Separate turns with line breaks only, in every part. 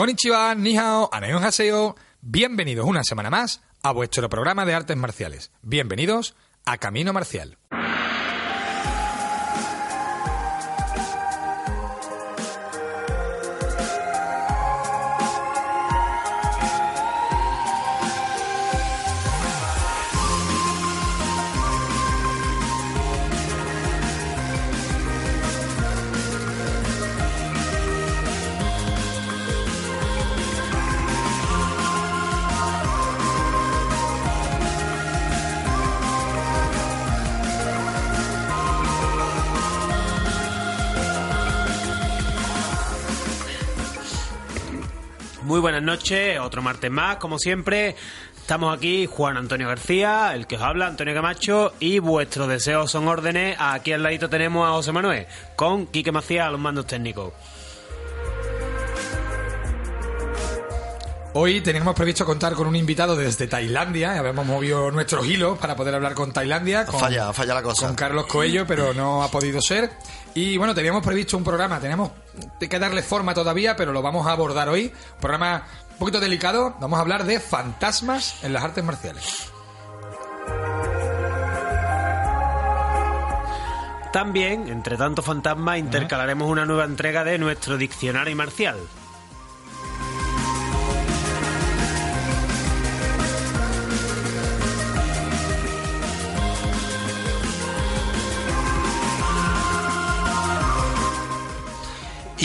Konnichiwa, ni hao, haseo. Bienvenidos una semana más a vuestro programa de artes marciales. Bienvenidos a Camino Marcial.
Otro martes más, como siempre. Estamos aquí, Juan Antonio García, el que os habla, Antonio Camacho, y vuestros deseos son órdenes. Aquí al ladito tenemos a José Manuel, con Quique Macías a los mandos técnicos.
Hoy teníamos previsto contar con un invitado desde Tailandia, habíamos movido nuestros hilos para poder hablar con Tailandia. Con,
falla, falla la cosa.
Con Carlos Coello, pero no ha podido ser. Y bueno, teníamos previsto un programa, tenemos que darle forma todavía, pero lo vamos a abordar hoy. Un programa poquito delicado, vamos a hablar de fantasmas en las artes marciales.
También, entre tanto fantasmas, intercalaremos una nueva entrega de nuestro diccionario marcial.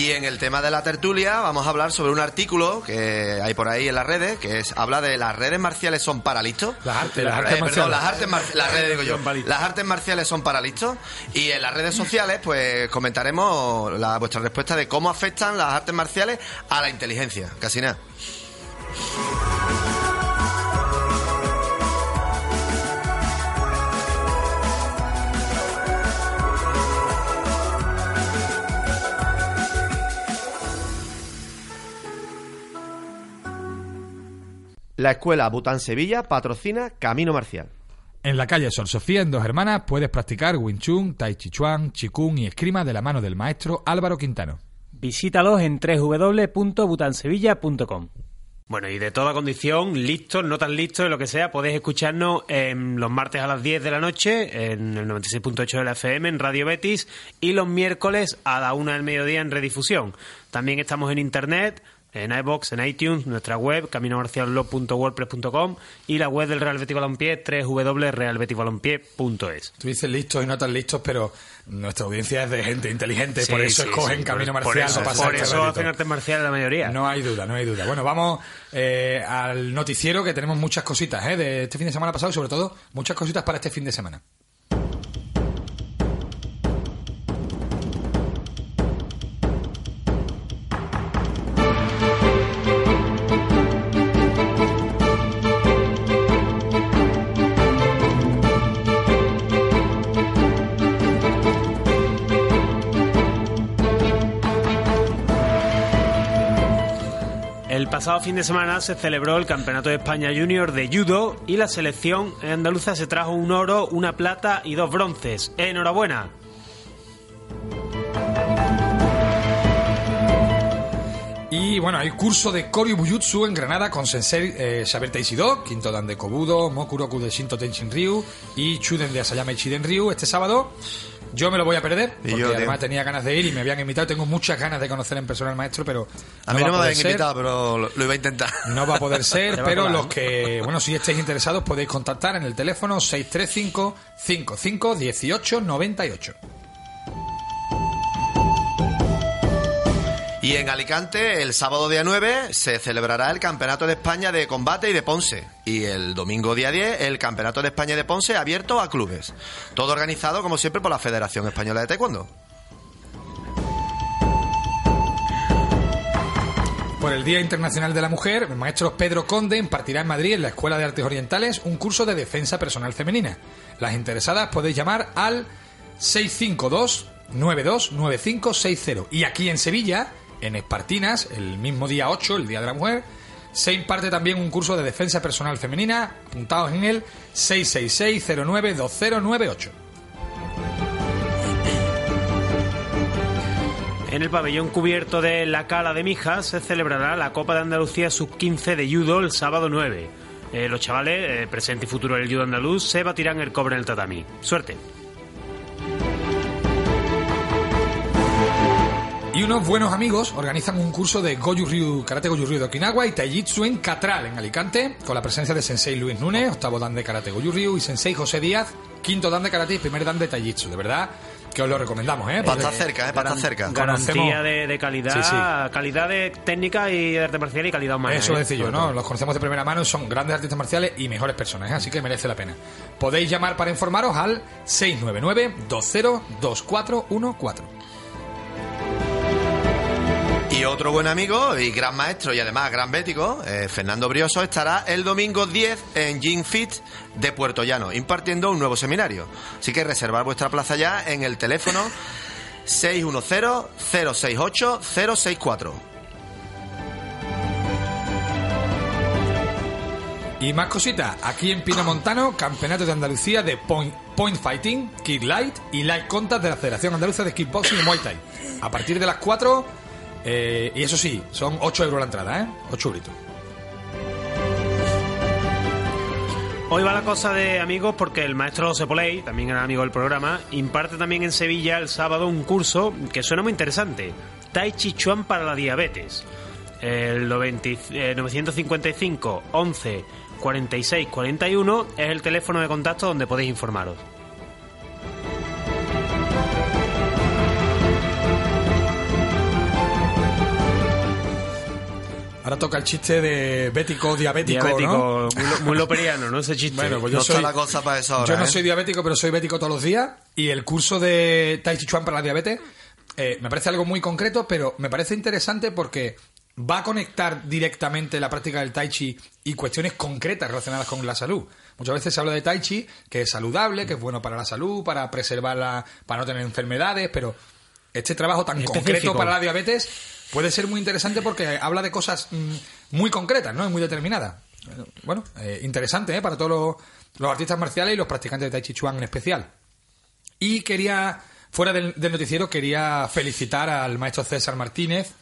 Y en el tema de la tertulia vamos a hablar sobre un artículo que hay por ahí en las redes, que es habla de las redes marciales son para listos.
Las artes, las artes marciales.
las artes las redes digo yo. Las artes marciales son para listos. Y en las redes sociales, pues comentaremos la, vuestra respuesta de cómo afectan las artes marciales a la inteligencia. Casi nada. La escuela Bután Sevilla patrocina Camino Marcial.
En la calle Sol Sofía, en Dos Hermanas, puedes practicar Wing Chun, Tai Chi Chuan, Chikung y escrima de la mano del maestro Álvaro Quintano.
Visítalos en www.butansevilla.com. Bueno, y de toda condición, listos, no tan listos, lo que sea, podéis escucharnos en los martes a las 10 de la noche en el 96.8 de la FM en Radio Betis y los miércoles a la 1 del mediodía en redifusión. También estamos en internet en iBox, en iTunes, nuestra web, caminomarcialblog.wordpress.com y la web del Real Betis Balompié, www.realbetisbalompié.es.
Tú dices listos y no tan listos, pero nuestra audiencia es de gente inteligente, por eso escogen Camino Marcial. Por
eso, por eso hacen artes marciales la mayoría.
No hay duda, no hay duda. Bueno, vamos eh, al noticiero que tenemos muchas cositas eh, de este fin de semana pasado y sobre todo muchas cositas para este fin de semana.
Pasado fin de semana se celebró el Campeonato de España Junior de Judo y la selección andaluza se trajo un oro, una plata y dos bronces. ¡Enhorabuena!
Y bueno, hay curso de Koryu Bujutsu en Granada con Sensei eh, Xavier Teixido, Quinto Dan de Kobudo, Mokuroku de Shinto Tenshin Ryu y Chuden de Asayama Ichiden Ryu este sábado. Yo me lo voy a perder, porque además tenía ganas de ir y me habían invitado. Tengo muchas ganas de conocer en persona al maestro, pero.
A mí no me habían invitado, pero lo, iba a intentar.
No va a poder ser, pero los que, bueno, si estáis interesados podéis contactar en el teléfono 635 55 18 98.
Y en Alicante, el sábado día 9, se celebrará el Campeonato de España de Combate y de Ponce. Y el domingo día 10, el Campeonato de España de Ponce abierto a clubes. Todo organizado, como siempre, por la Federación Española de Taekwondo.
Por el Día Internacional de la Mujer, el maestro Pedro Conde impartirá en Madrid, en la Escuela de Artes Orientales, un curso de defensa personal femenina. Las interesadas podéis llamar al 652 929560. Y aquí en Sevilla, en Espartinas, el mismo día 8, el Día de la Mujer, se imparte también un curso de defensa personal femenina, apuntados en el 666-092098.
En el pabellón cubierto de La Cala de Mijas se celebrará la Copa de Andalucía Sub-15 de Judo el sábado 9. Eh, los chavales, eh, presente y futuro del judo andaluz, se batirán el cobre en el tatami. Suerte.
Y unos buenos amigos organizan un curso de Goju Ryu, Karate Goju Ryu de Okinawa y Taijitsu en Catral, en Alicante, con la presencia de Sensei Luis Núñez, octavo dan de Karate Goju Ryu, y Sensei José Díaz, quinto dan de Karate y primer dan de Taijitsu. De verdad que os lo recomendamos, ¿eh?
Para estar cerca, ¿eh? Para estar cerca.
Garantía
Conocemos-
de, de calidad,
Sí, sí.
calidad de técnica y de arte marcial y calidad humana.
Eso
¿eh?
decía yo, ¿no? Los conocemos de primera mano, son grandes artistas marciales y mejores personas, ¿eh? así que merece la pena. Podéis llamar para informaros al 699-202414.
Y otro buen amigo y gran maestro y además gran bético, eh, Fernando Brioso, estará el domingo 10 en Gym Fit de Puerto Llano, impartiendo un nuevo seminario. Así que reservar vuestra plaza ya en el teléfono 610-068-064.
Y más cositas, aquí en Pino Montano, Campeonato de Andalucía de Point, point Fighting, Kick Light y Light Contact de la Federación Andaluza de Kickboxing y Muay Thai. A partir de las 4, eh, y eso sí, son 8 euros la entrada, ¿eh? 8 euritos.
Hoy va la cosa de amigos porque el maestro José Poley, también era amigo del programa, imparte también en Sevilla el sábado un curso que suena muy interesante. Tai Chi Chuan para la diabetes. El 90 eh, 955 11 46 41 es el teléfono de contacto donde podéis informaros.
Ahora toca el chiste de bético, diabético, ¿no?
Diabético, muy, lo- muy loperiano, ¿no? Ese chiste.
Bueno, pues yo
No
soy,
está la cosa para eso ahora,
yo no
¿eh?
soy diabético, pero soy bético todos los días. Y el curso de Tai Chi Chuan para la diabetes eh, me parece algo muy concreto, pero me parece interesante porque va a conectar directamente la práctica del Tai Chi y cuestiones concretas relacionadas con la salud. Muchas veces se habla de Tai Chi, que es saludable, que es bueno para la salud, para preservarla, para no tener enfermedades, pero este trabajo tan
Específico.
concreto para la diabetes puede ser muy interesante porque habla de cosas mm, muy concretas, ¿no? Y muy determinadas. Bueno, eh, interesante, ¿eh? Para todos los, los artistas marciales y los practicantes de Tai Chi Chuan en especial. Y quería, fuera del, del noticiero, quería felicitar al maestro César Martínez,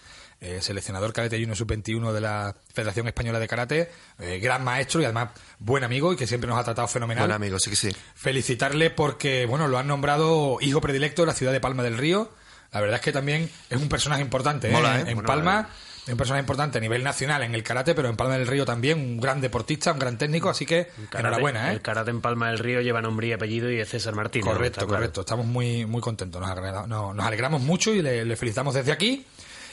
eh, seleccionador Karate Junior Sub-21 de la Federación Española de Karate, eh, gran maestro y además buen amigo y que siempre nos ha tratado fenomenal.
Buen amigo, sí que sí.
Felicitarle porque, bueno, lo han nombrado hijo predilecto de la ciudad de Palma del Río. La verdad es que también es un personaje importante ¿eh?
Mola, ¿eh?
en, en
Bueno,
Palma. Es un personaje importante a nivel nacional en el karate, pero en Palma del Río también, un gran deportista, un gran técnico, así que
Karate-
enhorabuena, ¿eh?
El karate en Palma del Río lleva nombre y apellido y es César Martínez.
Correcto, correcto. Estamos muy, muy contentos. Nos, agrada- no- nos alegramos mucho y le, le felicitamos desde aquí.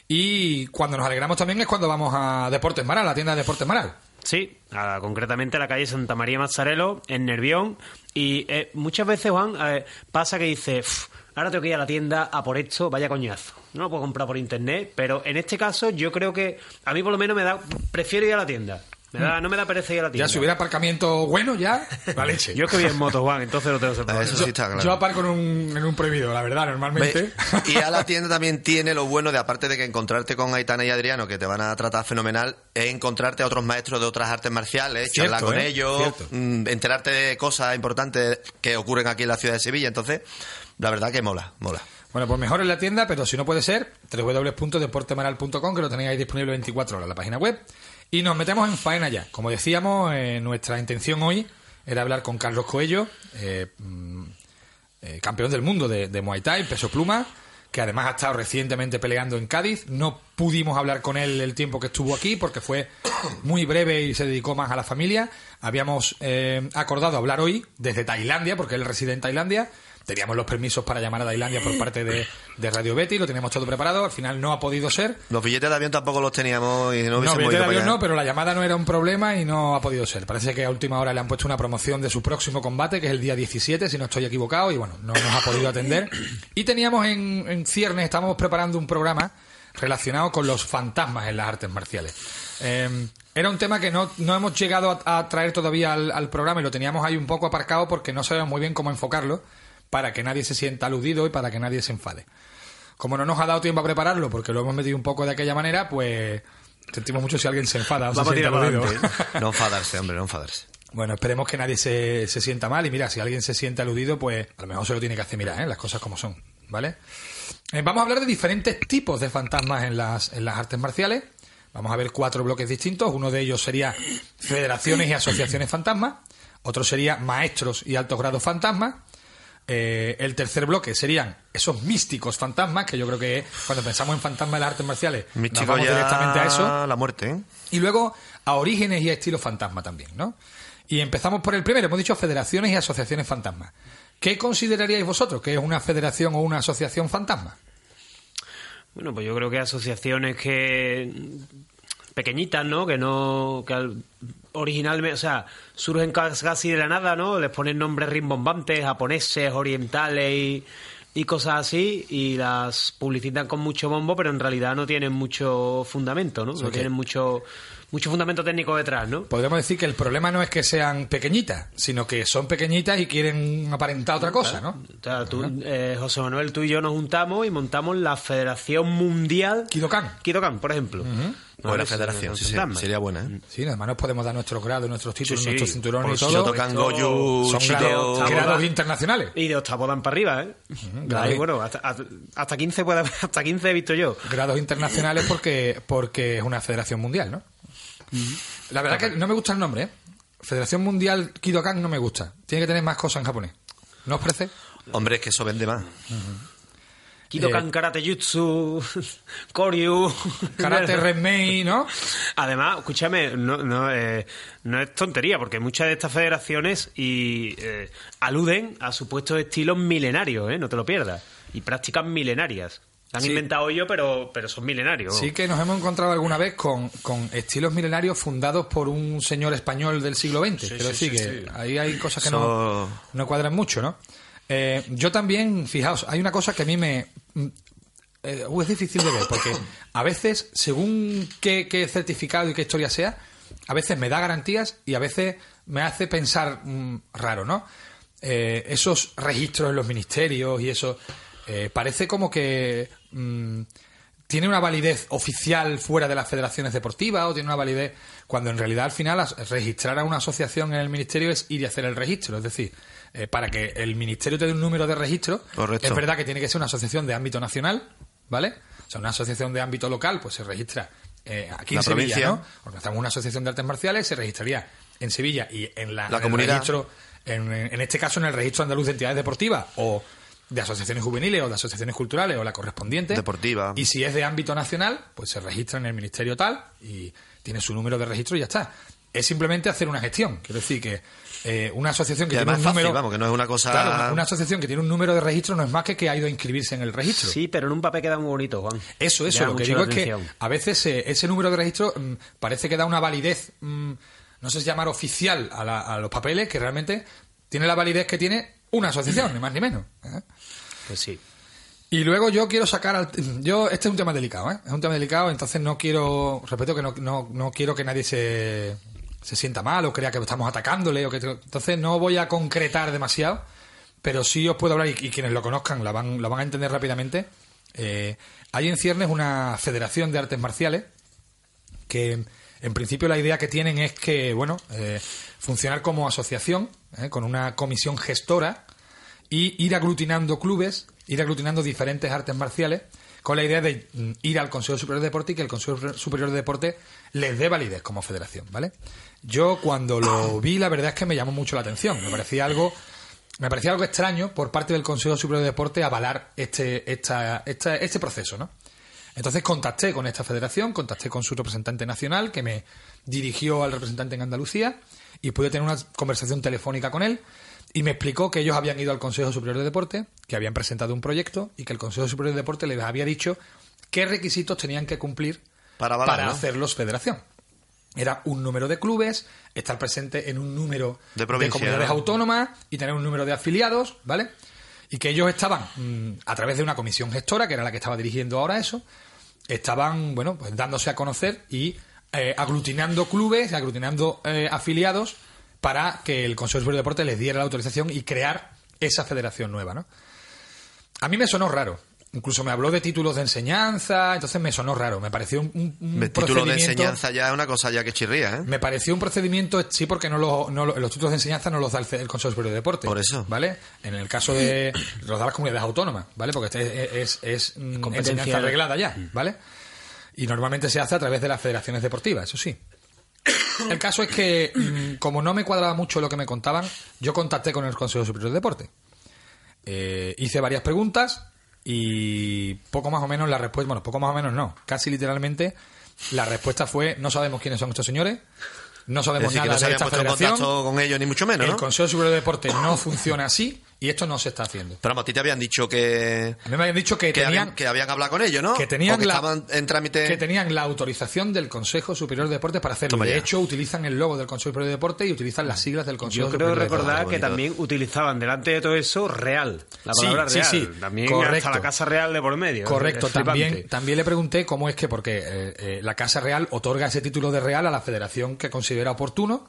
Y cuando nos alegramos también es cuando vamos a Deportes Maral, la tienda de Deportes Maral.
Sí, a- concretamente a la calle Santa María Mazzarello, en Nervión. Y eh, muchas veces, Juan, eh, pasa que dice, "Uf, ahora tengo que ir a la tienda a por esto, vaya coñazo. No lo puedo comprar por internet, pero en este caso yo creo que a mí por lo menos me da, prefiero ir a la tienda. Me da, no me da pereza ir a la tienda.
Ya si hubiera aparcamiento bueno, ya, la leche.
Yo es que voy en moto, Juan, entonces no tengo ese problema.
Eso sí está claro.
Yo aparco en un, en un prohibido, la verdad, normalmente.
Ve, Y a la tienda también tiene lo bueno de, aparte de que encontrarte con Aitana y Adriano, que te van a tratar fenomenal, es encontrarte a otros maestros de otras artes marciales,
Cierto,
charlar con
¿eh?
ellos,
Cierto.
mm, enterarte de cosas importantes que ocurren aquí en la ciudad de Sevilla. Entonces, la verdad que mola, mola.
Bueno, pues mejor en la tienda, pero si no puede ser, www.deportemaral.com, que lo tenéis ahí disponible 24 horas la página web. Y nos metemos en faena ya. Como decíamos, eh, nuestra intención hoy era hablar con Carlos Coello, eh, mm, eh, campeón del mundo de, de Muay Thai, peso pluma, que además ha estado recientemente peleando en Cádiz. No pudimos hablar con él el tiempo que estuvo aquí porque fue muy breve y se dedicó más a la familia. Habíamos eh, acordado hablar hoy desde Tailandia, porque él reside en Tailandia. Teníamos los permisos para llamar a Tailandia por parte de, de Radio Betty, lo teníamos todo preparado. Al final no ha podido ser.
Los billetes de avión tampoco los teníamos y no
No,
hubiésemos
billete de avión no, pero la llamada no era un problema y no ha podido ser. Parece que a última hora le han puesto una promoción de su próximo combate, que es el día 17, si no estoy equivocado, y bueno, no nos ha podido atender. Y teníamos en, en ciernes, estábamos preparando un programa relacionado con los fantasmas en las artes marciales. Eh, era un tema que no, no hemos llegado a, a traer todavía al, al programa y lo teníamos ahí un poco aparcado porque no sabíamos muy bien cómo enfocarlo para que nadie se sienta aludido y para que nadie se enfade. Como no nos ha dado tiempo a prepararlo porque lo hemos metido un poco de aquella manera, pues sentimos mucho si alguien se enfada o se
Vamos a tirar
aludido.
No enfadarse, hombre, no enfadarse.
Bueno, esperemos que nadie se, se sienta mal y mira, si alguien se siente aludido, pues a lo mejor se lo tiene que hacer mirar, ¿eh? las cosas como son, ¿vale? Eh, vamos a hablar de diferentes tipos de fantasmas en las, en las artes marciales. Vamos a ver cuatro bloques distintos. Uno de ellos sería federaciones y asociaciones fantasmas. Otro sería maestros y altos grados fantasmas. Eh, el tercer bloque serían esos místicos fantasmas, que yo creo que cuando pensamos en fantasmas de las artes marciales, nos
Místico
vamos
ya
directamente a eso.
la muerte, ¿eh?
Y luego a orígenes y a estilos fantasma también, ¿no? Y empezamos por el primero, hemos dicho federaciones y asociaciones fantasmas. ¿Qué consideraríais vosotros que es una federación o una asociación fantasma?
Bueno, pues yo creo que asociaciones que pequeñitas, ¿no? Que no que originalmente, o sea, surgen cas- casi de la nada, ¿no? Les ponen nombres rimbombantes, japoneses, orientales y, y cosas así y las publicitan con mucho bombo, pero en realidad no tienen mucho fundamento, ¿no? No tienen mucho mucho fundamento técnico detrás, ¿no?
Podríamos decir que el problema no es que sean pequeñitas, sino que son pequeñitas y quieren aparentar otra cosa, ¿no?
O sea, tú, eh, José Manuel, tú y yo nos juntamos y montamos la Federación Mundial
Kidokan.
Kidokan, por ejemplo.
Buena
Vale,
federación, sí, sí,
fantasma.
sería buena, ¿eh?
Sí, además nos podemos dar nuestros grados, nuestros títulos,
Sí, sí.
nuestros cinturones y todo. Son grados, internacionales.
Y de octavo dan para arriba, ¿eh? bueno, hasta, hasta- hasta 15 puede haber- hasta 15 he visto yo.
Grados internacionales porque, porque es una federación mundial, ¿no? La verdad que no me gusta el nombre, ¿eh? Federación Mundial Kidokan no me gusta. Tiene que tener más cosas en japonés. ¿No os parece?
Hombre, es que eso vende más.
Kidokan,
Eh,
Karate Jutsu, Koryu...
Karate Renmei, ¿no?
Además, escúchame, no, no, eh, no es tontería, porque muchas de estas federaciones y, eh, aluden a supuestos estilos milenarios, ¿eh? no te lo pierdas, y prácticas milenarias. Se han
Sí.
inventado ellos, pero, pero son milenarios.
Sí que nos hemos encontrado alguna vez con, con estilos milenarios fundados por un señor español del siglo XX.
Sí,
Quiero
sí,
decir que ahí hay cosas que no, no cuadran mucho, ¿no? Eh, yo también, fijaos, hay una cosa que a mí me... mm, eh, es difícil de ver, porque a veces, según qué, qué certificado y qué historia sea, a veces me da garantías y a veces me hace pensar mm, raro, ¿no? Eh, esos registros en los ministerios y eso, eh, parece como que mm, tiene una validez oficial fuera de las federaciones deportivas o tiene una validez cuando en realidad al final registrar a una asociación en el ministerio es ir y hacer el registro. Es decir, eh, para que el ministerio te dé un número de registro,
Correcto.
es verdad que tiene que ser una asociación de ámbito nacional, ¿vale? O sea, una asociación de ámbito local, pues se registra eh, aquí
La
en Sevilla,
provincia.
¿no? Organizamos una asociación de artes marciales, se registraría en Sevilla y en la,
La
en el
comunidad.
registro, en, en este caso en el registro andaluz de entidades deportivas o de asociaciones juveniles o de asociaciones culturales o la correspondiente.
Deportiva.
Y si es de ámbito nacional, pues se registra en el ministerio tal y tiene su número de registro y ya está. Es simplemente hacer una gestión. Quiero decir que eh, una asociación que
Y
tiene un
fácil,
número.
vamos, que no es una cosa-
Claro, una, una asociación que tiene un número de registro no es más que que ha ido a inscribirse en el registro.
Sí, pero en un papel queda muy bonito, Juan.
Eso, eso. Lo que digo es que a veces eh, ese número de registro mm, parece que da una validez, mm, no sé si llamar oficial a, la- a los papeles, que realmente tiene la validez que tiene una asociación, ni más ni menos. ¿eh?
Pues sí.
Y luego yo quiero sacar al... Yo, este es un tema delicado, ¿eh? Es un tema delicado, entonces no quiero... Respeto que no, no, no quiero que nadie se, se sienta mal o crea que estamos atacándole o que... Entonces no voy a concretar demasiado, pero sí os puedo hablar y, y quienes lo conozcan la van, la van a entender rápidamente. Eh, hay en ciernes una federación de artes marciales que en principio la idea que tienen es que, bueno, eh, funcionar como asociación, eh, con una comisión gestora y ir aglutinando clubes, ir aglutinando diferentes artes marciales, con la idea de mm, ir al Consejo Superior de Deporte y que el Consejo Superior de Deporte les dé validez como federación, ¿vale? Yo cuando lo vi, la verdad es que me llamó mucho la atención. Me parecía algo, me parecía algo extraño por parte del Consejo Superior de Deporte avalar este, esta, esta- este proceso, ¿no? Entonces contacté con esta federación, contacté con su representante nacional, que me dirigió al representante en Andalucía, y pude tener una conversación telefónica con él, y me explicó que ellos habían ido al Consejo Superior de Deporte, que habían presentado un proyecto, y que el Consejo Superior de Deporte les había dicho qué requisitos tenían que cumplir
Para ¿no?
hacerlos federación. Era un número de clubes, estar presente en un número
De provincia,
comunidades
¿no?
autónomas y tener un número de afiliados, ¿vale? Y que ellos estaban, mm, a través de una comisión gestora, que era la que estaba dirigiendo ahora eso, estaban, bueno, pues dándose a conocer y eh, aglutinando clubes, aglutinando eh, afiliados para que el Consejo Superior de Deporte les diera la autorización y crear esa federación nueva, ¿no? A mí me sonó raro. incluso me habló de títulos de enseñanza, entonces me sonó raro, me pareció un, un- un
El título de enseñanza ya es una cosa ya que chirría, ¿eh?
Me pareció un procedimiento, sí, porque no, lo- no lo- los títulos de enseñanza no los da el, el Consejo Superior de Deporte.
Por eso.
¿Vale? En el caso de. los da las comunidades autónomas, ¿vale? Porque este es, es, es, mm,
Competencia
enseñanza
de-
reglada ya, ¿vale? Y normalmente se hace a través de las federaciones deportivas, eso sí. El caso es que, mm, como no me cuadraba mucho lo que me contaban, yo contacté con el Consejo Superior de Deporte. Eh, hice varias preguntas y poco más o menos la respuesta, bueno, poco más o menos no, casi literalmente la respuesta fue no sabemos quiénes son estos señores, no sabemos
decir, que
nada
no se
de esta federación,
con ellos ni mucho menos,
el. Consejo Superior de Deporte no funciona así y esto no se está haciendo.
Pero vamos, a ti te habían dicho que,
A mí me habían dicho que,
que,
tenían
habían, que habían hablado con ellos, ¿no?
que tenían
que
la-
estaban en trámite...
que tenían la autorización del Consejo Superior de Deportes para hacerlo.
Toma
De
ya.
hecho, utilizan el logo del Consejo Superior de Deportes y utilizan las siglas del Consejo
Yo creo
Superior de Deportes.
recordar que también utilizaban delante de todo eso real. La
Sí,
palabra
sí,
real.
sí,
También
correcto.
hasta la Casa Real de por medio.
Correcto,
Es flipante.
también, también le pregunté cómo es que, porque eh, eh, la Casa Real otorga ese título de Real a la federación que considera oportuno.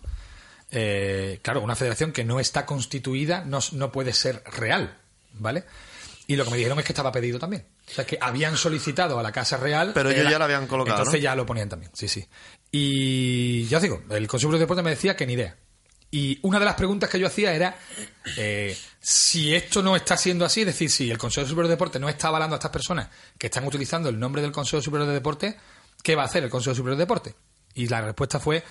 Eh, claro, una federación que no está constituida no, no puede ser real, ¿vale? Y lo que me dijeron es que estaba pedido también. O sea, que habían solicitado a la Casa Real.
Pero ellos
era-
ya la habían colocado,
Entonces
¿no?
ya lo ponían también, sí, sí. Y ya os digo, el Consejo de Deporte me decía que ni idea. Y una de las preguntas que yo hacía era eh, si esto no está siendo así, es decir, si el Consejo Superior de Deporte no está avalando a estas personas que están utilizando el nombre del Consejo Superior de Deporte, ¿qué va a hacer el Consejo Superior de Deporte? Y la respuesta fue,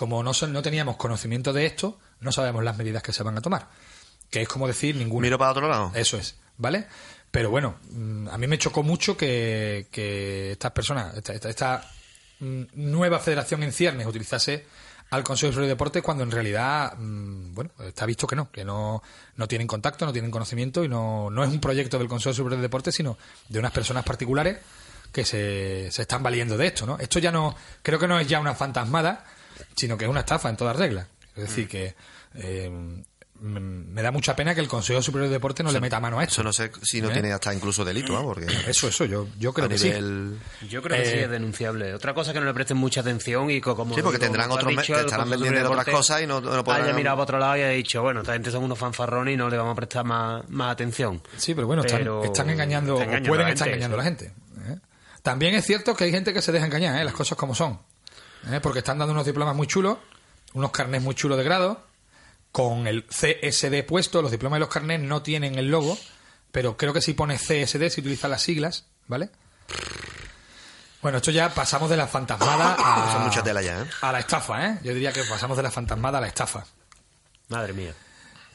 como no, no teníamos conocimiento de esto, no sabemos las medidas que se van a tomar. Que es como decir ninguna.
Miro para otro lado.
Eso es, ¿vale? Pero bueno, mm, a mí me chocó mucho que, que estas personas, esta, esta- esta, mm, nueva federación en ciernes utilizase al Consejo de Deportes cuando en realidad, mm, bueno, está visto que no, que no, no tienen contacto, no tienen conocimiento y no, no es un proyecto del Consejo Superior de Deportes, sino de unas personas particulares que se, se están valiendo de esto, ¿no? Esto ya no, creo que no es ya una fantasmada, sino que es una estafa en todas reglas. Es decir, que eh, me da mucha pena que el Consejo Superior de Deportes no le meta mano a esto.
Eso no sé si no
¿Eh?
tiene hasta incluso delito, ¿no? Porque
Eso, eso, yo, yo creo
a
que
nivel...
Yo creo que sí
Eh,
es denunciable. Otra cosa es que no le presten mucha atención y co- como
Sí, porque tendrán otros te
el
estarán vendiendo otras cosas y no- no podrán-
Haya mirado para otro lado y haya dicho, bueno, esta gente son unos fanfarrones y no le vamos a prestar más, más atención.
Sí, pero bueno, están,
Pero
están engañando,
está
o pueden estar engañando a la gente. ¿eh? También es cierto que hay gente que se deja engañar, ¿eh? las cosas como son. ¿Eh? Porque están dando unos diplomas muy chulos, unos carnés muy chulos de grado, con el CSD puesto. Los diplomas y los carnés no tienen el logo, pero creo que si pone CSD, si utiliza las siglas, ¿vale? Bueno, esto ya pasamos de la fantasmada a,
Son mucha tela ya, ¿eh?
a la estafa, ¿eh? Yo diría que pasamos de la fantasmada a la estafa.
Madre mía.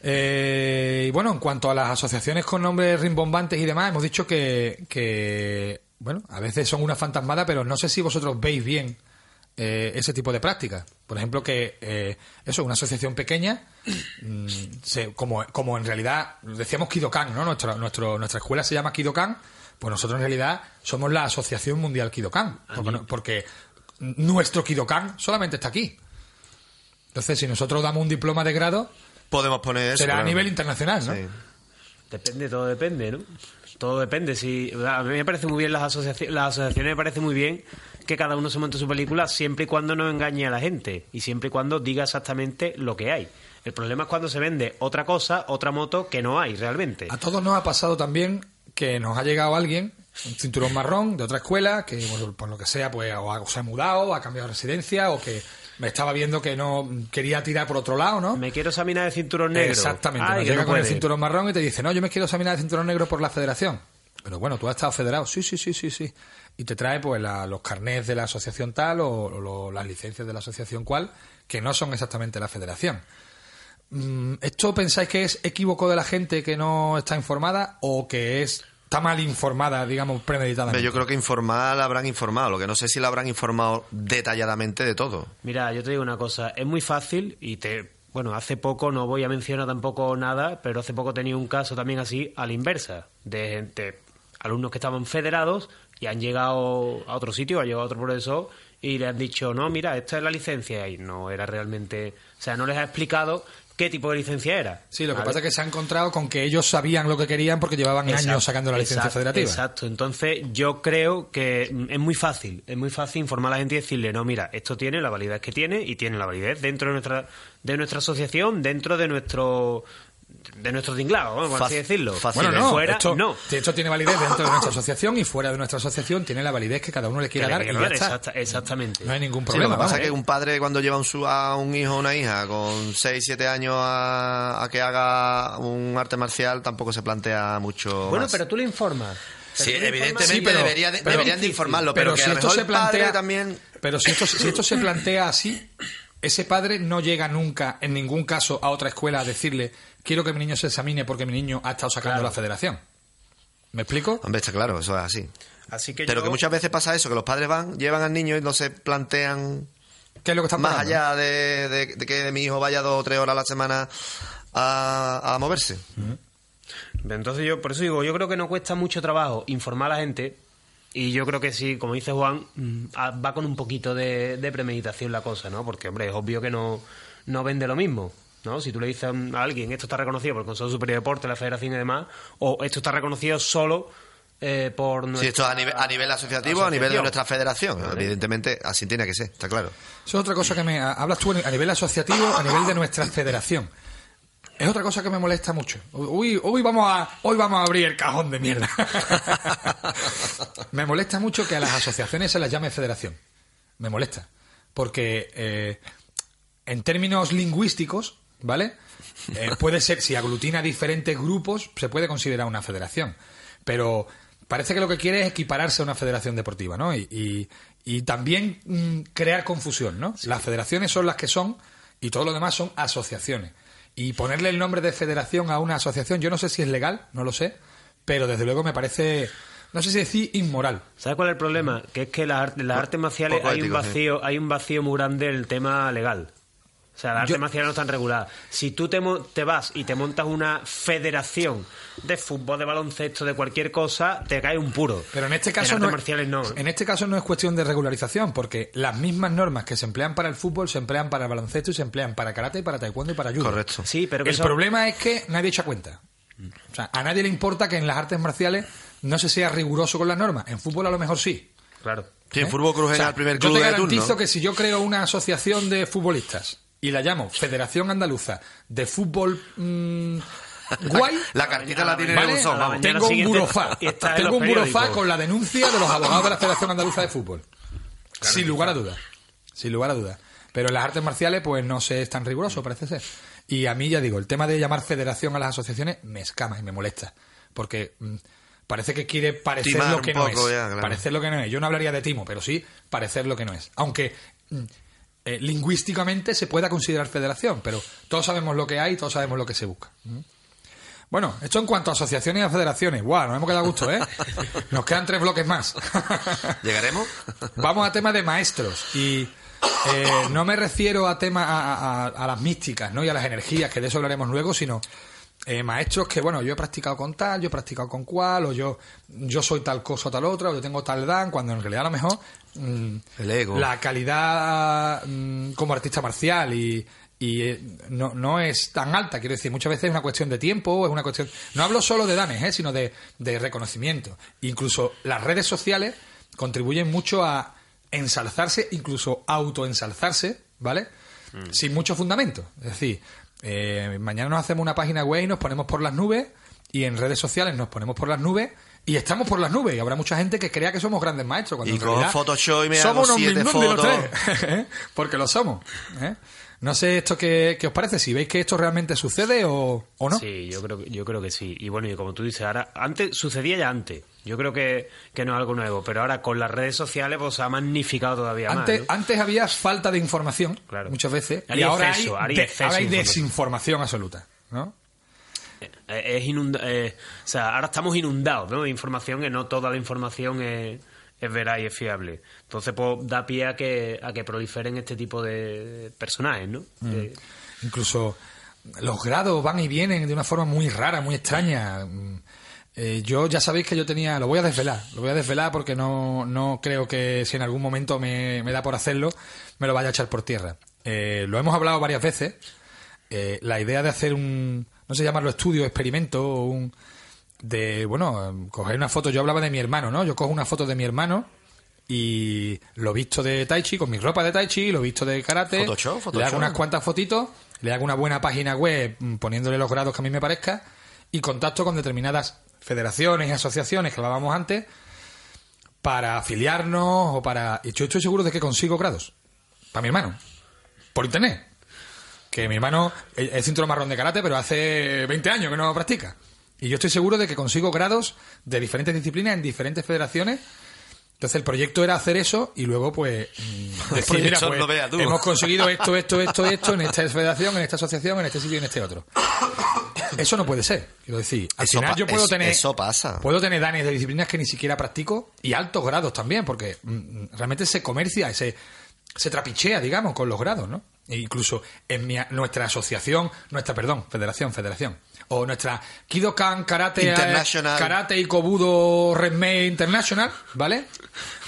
Eh, y bueno, en cuanto a las asociaciones con nombres rimbombantes y demás, hemos dicho que, que, bueno, a veces son una fantasmada, pero no sé si vosotros veis bien eh, ese tipo de prácticas. Por ejemplo, que eh, eso, una asociación pequeña, mm, se- como, como en realidad decíamos Kidokan, ¿no? Nuestra, nuestro, nuestra escuela se llama Kidokan, pues nosotros en realidad somos la Asociación Mundial Kidokan, porque, no- porque nuestro Kidokan solamente está aquí. Entonces, si nosotros damos un diploma de grado,
Podemos poner eso.
será a nivel internacional, ¿no?
Sí.
Depende, todo depende, ¿no? Todo depende. Si, a mí me parece muy bien las asociaciones, las asociaciones me parece muy bien que cada uno se monte su película siempre y cuando no engañe a la gente y siempre y cuando diga exactamente lo que hay. El problema es cuando se vende otra cosa, otra moto que no hay realmente.
A todos nos ha pasado también que nos ha llegado alguien, un cinturón marrón de otra escuela, que bueno, por lo que sea, pues o, ha- o se ha mudado, o ha cambiado de residencia, o que me estaba viendo que no quería tirar por otro lado, ¿no?
Me quiero examinar el cinturón negro.
Exactamente,
Ay,
llega
no
con el cinturón marrón y te dice, no, yo me quiero examinar el cinturón negro por la federación. Pero bueno, tú has estado federado. Sí, sí, sí, sí, sí. Y te trae pues la- los carnés de la asociación tal o, o lo- las licencias de la asociación cual, que no son exactamente la federación. Mm, ¿Esto pensáis que es equívoco de la gente que no está informada o que es está mal informada, digamos, premeditadamente?
Yo creo que informar la habrán informado, lo que no sé si la habrán informado detalladamente de todo.
Mira, yo te digo una cosa, es muy fácil y te... Bueno, hace poco, no voy a mencionar tampoco nada, pero hace poco tenía un caso también así a la inversa, de gente, alumnos que estaban federados y han llegado a otro sitio, ha llegado otro profesor y le han dicho, no, mira, esta es la licencia y no era realmente... O sea, no les ha explicado qué tipo de licencia era.
Sí, lo que pasa es que se ha encontrado con que ellos sabían lo que querían porque llevaban
Exacto,
años sacando la licencia
exacto,
federativa.
Exacto, entonces yo creo que es muy fácil, es muy fácil informar a la gente y decirle, no, mira, esto tiene la validez que tiene y tiene la validez dentro de nuestra, de nuestra asociación, dentro de nuestro de nuestro tinglado, vamos
Fac-
así decirlo.
fácil,
Bueno, no,
fuera,
esto,
no.
esto tiene validez dentro de nuestra asociación y fuera de nuestra asociación tiene la validez que cada uno le quiera dar
le
y
quiero
ya
dar,
está.
exacta- exactamente.
No hay ningún
Sí,
problema.
lo que pasa es que un padre cuando lleva un su- a un hijo o una hija con 6, 7 años a, a que haga un arte marcial tampoco se plantea mucho
Bueno,
más.
pero tú le informas.
Sí, evidentemente
Sí, pero-
debería de-
pero-
deberían de informarlo, pero,
pero
que
si
a lo
esto
mejor
se plantea-
también...
Pero si esto, si esto se plantea así, ese padre no llega nunca, en ningún caso, a otra escuela a decirle quiero que mi niño se examine porque mi niño ha estado sacando
Claro.
la federación. ¿Me explico?
Hombre, está claro, eso es así.
Así que
Pero
yo-
que muchas veces pasa eso, que los padres van, llevan al niño y no se plantean
¿Qué es lo que están
más allá de, de- de que mi hijo vaya dos o tres horas a la semana a, a moverse.
Entonces yo, por eso digo, yo creo que no cuesta mucho trabajo informar a la gente y yo creo que sí, como dice Juan, mm, a- va con un poquito de, de premeditación la cosa, ¿no? Porque, hombre, es obvio que no, no vende lo mismo, ¿no? Si tú le dices a alguien, esto está reconocido por el Consejo Superior de Deporte, la Federación y demás, o esto está reconocido solo eh, por
Si esto es a nivel, a nivel asociativo, a nivel de nuestra federación. Evidentemente, así tiene que ser, está claro.
Eso es otra cosa que me... Hablas tú a nivel asociativo, a nivel de nuestra federación. Es otra cosa que me molesta mucho. Uy, hoy vamos a, hoy vamos a abrir el cajón de mierda. me molesta mucho que a las asociaciones se las llame federación. Me molesta. Porque eh, en términos lingüísticos, ¿vale? Eh, puede ser, si aglutina diferentes grupos, se puede considerar una federación. Pero parece que lo que quiere es equipararse a una federación deportiva, ¿no? Y, y- y también mm, crear confusión, ¿no? Las federaciones son las que son y todo lo demás son asociaciones. Y ponerle el nombre de federación a una asociación, yo no sé si es legal, no lo sé, pero desde luego me parece, no sé si decir inmoral.
¿Sabes cuál es el problema? Que es que las, las artes marciales hay un vacío, hay un vacío muy grande en el tema legal. O sea, las artes
Yo-
marciales no están reguladas. Si tú te, mo- te vas y te montas una federación de fútbol, de baloncesto, de cualquier cosa, te cae un puro.
Pero en este caso
en
no
marciales no.
En este caso no es cuestión de regularización, porque las mismas normas que se emplean para el fútbol se emplean para el baloncesto y se emplean para karate, para taekwondo y para judo.
Correcto.
Sí, pero que
el
eso-
problema es que nadie echa cuenta. O sea, a nadie le importa que en las artes marciales no se sea riguroso con las normas. En fútbol a lo mejor sí.
Claro.
Sí, en
¿eh?
fútbol Cruz
O sea,
el primer
yo
club
te
de
garantizo
turno.
que si yo creo una asociación de futbolistas y la llamo Federación Andaluza de Fútbol mm, Guay,
La cartita la tiene vamos.
mañana
tengo un burofá. Tengo un burofá con la denuncia de los abogados de la Federación Andaluza de Fútbol. Sin lugar a dudas. Sin lugar a dudas. Pero en las artes marciales, pues no se es tan riguroso, parece ser. Y a mí, ya digo, el tema de llamar federación a las asociaciones me escama y me molesta. Porque mm, parece que quiere parecer
Timar
lo que no
poco
es.
ya, claro.
Parecer lo que no es. Yo no hablaría de timo, pero sí parecer lo que no es. Aunque mm, eh, lingüísticamente se pueda considerar federación, pero todos sabemos lo que hay y todos sabemos lo que se busca. ¿Mm? Bueno, esto en cuanto a asociaciones y a federaciones. ¡Guau! Nos hemos quedado a gusto, ¿eh? Nos quedan tres bloques más.
¿Llegaremos?
Vamos a tema de maestros. Y eh, no me refiero a tema a, a- a las místicas, ¿no? Y a las energías, que de eso hablaremos luego, sino eh, maestros que, bueno, yo he practicado con tal, yo he practicado con cual, o yo, yo soy tal cosa o tal otra, o yo tengo tal dan, cuando en realidad a lo mejor
El ego.
la calidad mm, como artista marcial y, y, eh, no, no es tan alta, quiero decir, muchas veces es una cuestión de tiempo, es una cuestión... No hablo solo de danes, ¿eh? sino de, de reconocimiento. Incluso las redes sociales contribuyen mucho a ensalzarse, incluso autoensalzarse, ¿vale? Sin mucho fundamento. Es decir, eh, mañana nos hacemos una página web y nos ponemos por las nubes y en redes sociales nos ponemos por las nubes y estamos por las nubes y habrá mucha gente que crea que somos grandes maestros cuando
Y con
realidad
Photoshop y me
somos
hago siete
mindundi los
fotos.
tres, ¿eh? porque lo somos ¿eh? no sé esto qué, qué os parece si veis que esto realmente sucede o, o no
Sí, yo creo, que- yo creo que sí. Y bueno, y como tú dices, ahora, antes sucedía ya antes. Yo creo que, que no es algo nuevo, pero ahora con las redes sociales pues se ha magnificado todavía
antes,
más. ¿no?
antes había falta de información
Claro.
muchas veces y
Hay
ahora,
exceso,
hay, de- ahora hay
de información.
desinformación absoluta ¿no?
Eh, Es inunda eh, o sea, ahora estamos inundados ¿no? de información que no toda la información es, es veraz y es fiable. Entonces, pues da pie a que, a que proliferen este tipo de personajes, ¿no?
Mm.
De-
incluso los grados van y vienen de una forma muy rara, muy extraña. Mm, eh, yo ya sabéis que yo tenía, lo voy a desvelar, lo voy a desvelar porque no, no creo que si en algún momento me, me da por hacerlo, me lo vaya a echar por tierra. Eh, lo hemos hablado varias veces. eh, la idea de hacer un, no sé llamarlo estudio, experimento, un, de, bueno, coger una foto, yo hablaba de mi hermano, ¿no? Yo cojo una foto de mi hermano y lo visto de Tai Chi, con mi ropa de Tai Chi, lo visto de karate,
Photoshop,
le
Photoshop.
hago unas cuantas fotitos, le hago una buena página web mm, poniéndole los grados que a mí me parezca y contacto con determinadas federaciones y asociaciones que hablábamos antes para afiliarnos o para... Y yo estoy seguro de que consigo grados. Para mi hermano. Por internet. Que mi hermano es cinturón marrón de karate, pero hace 20 años que no practica. Y yo estoy seguro de que consigo grados de diferentes disciplinas en diferentes federaciones. Entonces el proyecto era hacer eso y luego pues mm, decir, mira, pues, hemos conseguido esto, esto, esto, esto en esta federación, en esta asociación, en este sitio y en este otro. Eso no puede ser. Quiero decir, al
Eso
final yo puedo tener
eso pasa.
puedo tener danes de disciplinas que ni siquiera practico y altos grados también, porque mm, realmente se comercia, se, se trapichea, digamos, con los grados, ¿no? E incluso en mi- nuestra asociación, nuestra, perdón, federación, federación, o nuestra Kidokan Karate,
International.
Karate y Kobudo Renmei International, ¿vale?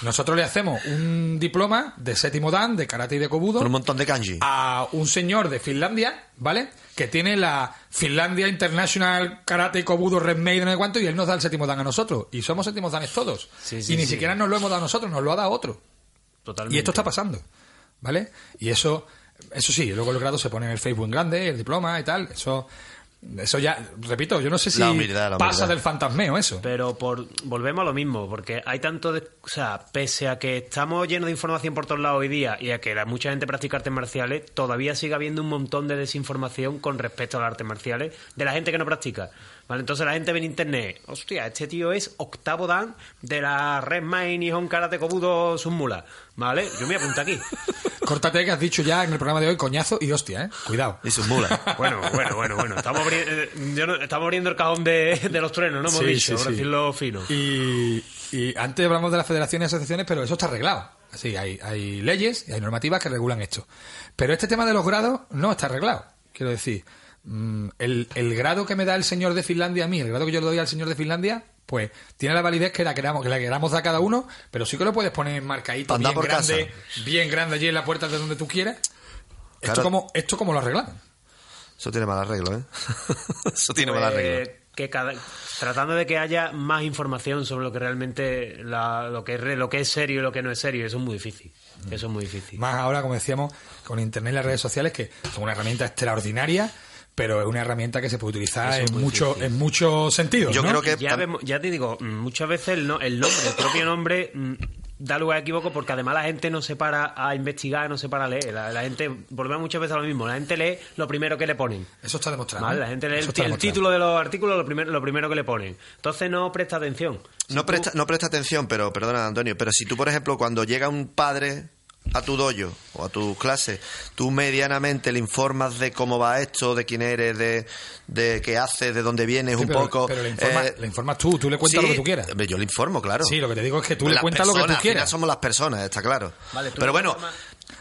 Nosotros le hacemos un diploma de séptimo dan de Karate y de Kobudo
Con un montón de kanji.
a un señor de Finlandia, ¿vale? Que tiene la Finlandia International Karate Kobudo Renmei de no sé cuánto y él nos da el séptimo dan a nosotros. Y somos séptimos danes todos.
Sí, sí,
y ni
sí.
siquiera nos lo hemos dado a nosotros, nos lo ha dado otro.
Totalmente.
Y esto está pasando, ¿vale? Y eso, eso sí, luego el grado se pone en el Facebook en grande, el diploma y tal. Eso, eso ya, repito, yo no sé si
La humildad, la
pasa
humildad.
del fantasmeo eso.
Pero por, volvemos a lo mismo, porque hay tanto de... O sea, pese a que estamos llenos de información por todos lados hoy día y a que la, mucha gente practica artes marciales, todavía sigue habiendo un montón de desinformación con respecto a las artes marciales de la gente que no practica. ¿Vale? Entonces la gente ve en internet, hostia, este tío es octavo dan de la Red Mine y Hon Karate Kobudo Sunmula. ¿Vale? Yo me apunto aquí.
Córtate que has dicho ya en el programa de hoy coñazo y hostia, ¿eh? Cuidado.
Y sus mulas.
Bueno, bueno, bueno, bueno. Estamos, abri- eh, yo no- estamos abriendo el cajón de, de los truenos, ¿no? Hemos
Sí,
dicho,
sí,
por
sí.
decirlo fino.
Y, y antes hablamos de las federaciones y asociaciones, pero eso está arreglado. Así, hay, hay leyes y hay normativas que regulan esto. Pero este tema de los grados no está arreglado. Quiero decir, el, el grado que me da el señor de Finlandia a mí, el grado que yo le doy al señor de Finlandia, pues tiene la validez que la queramos, que la queramos dar a cada uno, pero sí que lo puedes poner marcadito,
Anda
bien
por
grande,
casa.
bien grande allí en la puerta de donde tú quieras. Esto como, esto como lo arreglamos.
Eso tiene mal arreglo, ¿eh? Eso tiene mal
Pues,
arreglo.
que cada- tratando de que haya más información sobre lo que realmente la- lo que es re- lo que es serio y lo que no es serio eso es muy difícil eso es muy difícil
Más ahora, como decíamos, con Internet y las redes sociales, que son una herramienta extraordinaria, pero es una herramienta que se puede utilizar
es
en, mucho,
difícil.
en muchos sentidos.
Yo
¿no?
creo que
ya, vemos- ya te digo mm, muchas veces el, no- el nombre el propio nombre mm, da lugar a equivoco porque además la gente no se para a investigar no se para a leer la, la gente volvemos muchas veces a lo mismo la gente lee lo primero que le ponen
Eso está demostrado.
¿vale?
¿eh?
la gente lee el, título de los artículos lo primero, lo primero que le ponen entonces no presta atención Si
No
tú-
presta, no presta atención, pero perdona, Antonio, pero si tú, por ejemplo, cuando llega un padre a tu dojo o a tu clase, tú medianamente le informas de cómo va esto, de quién eres, de, de qué haces, de dónde vienes
Sí,
un
pero,
poco.
Pero le informas,
eh,
le informas tú, tú le cuentas
sí,
lo que tú quieras.
Yo le informo, claro.
Sí, lo que te digo es que tú le cuentas lo que tú
personas, al final
quieras.
somos las personas, está claro.
Vale, tú
pero bueno,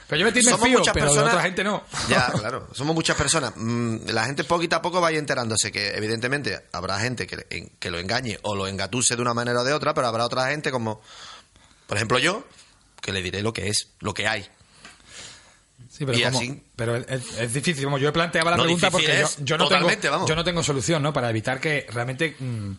Pero yo me
somos
fío,
muchas
pero
personas.
otra gente no.
Ya, claro, somos muchas personas. Mm, La gente poquito a poco va a ir enterándose que, evidentemente, habrá gente que, en- que lo engañe o lo engatuse de una manera o de otra, pero habrá otra gente como, por ejemplo, yo, que le diré lo que es, lo que hay.
Sí, pero,
Y así-
pero es, difícil. Como yo planteaba la
No,
pregunta porque yo, no tengo, yo no tengo solución, ¿no? Para evitar que realmente mm,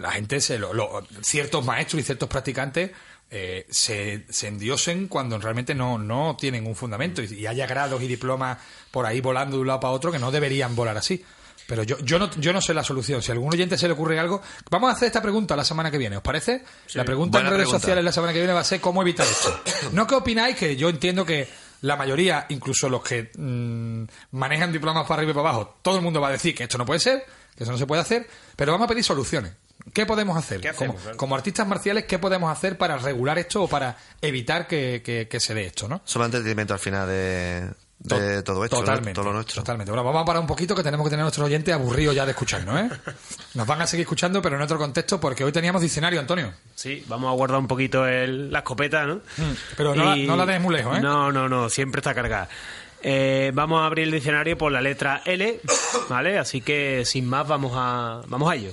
la gente, se lo, lo- ciertos maestros y ciertos practicantes eh, se, se endiosen cuando realmente no, no tienen un fundamento y, y haya grados y diplomas por ahí volando de un lado para otro que no deberían volar así. Pero yo, yo, no, yo no sé la solución. Si a algún oyente se le ocurre algo, vamos a hacer esta pregunta la semana que viene, ¿os parece? la pregunta en redes
pregunta.
sociales la semana que viene va a ser cómo evitar esto. ¿No qué opináis? Que yo entiendo que la mayoría, incluso los que mm, manejan diplomas para arriba y para abajo, todo el mundo va a decir que esto no puede ser, que eso no se puede hacer, pero vamos a pedir soluciones. ¿Qué podemos hacer?
¿Qué hacemos,
como,
claro?
como artistas marciales, ¿qué podemos hacer para regular esto o para evitar que, que- que se dé esto, no?
Somos entretenimiento al final de, de todo esto, ¿no?
Totalmente.
todo lo nuestro.
Totalmente. Bueno, vamos a parar un poquito que tenemos que tener a nuestros oyentes aburridos ya de escucharnos, ¿eh? Nos van a seguir escuchando, pero en otro contexto, porque hoy teníamos diccionario, Antonio.
Sí, vamos a guardar un poquito el- la escopeta, ¿no?
pero no la- no la dejes muy lejos, ¿eh?
No, no, no, siempre está cargada. Eh, vamos a abrir el diccionario por la letra L, ¿vale? Así que sin más vamos a, vamos a ello.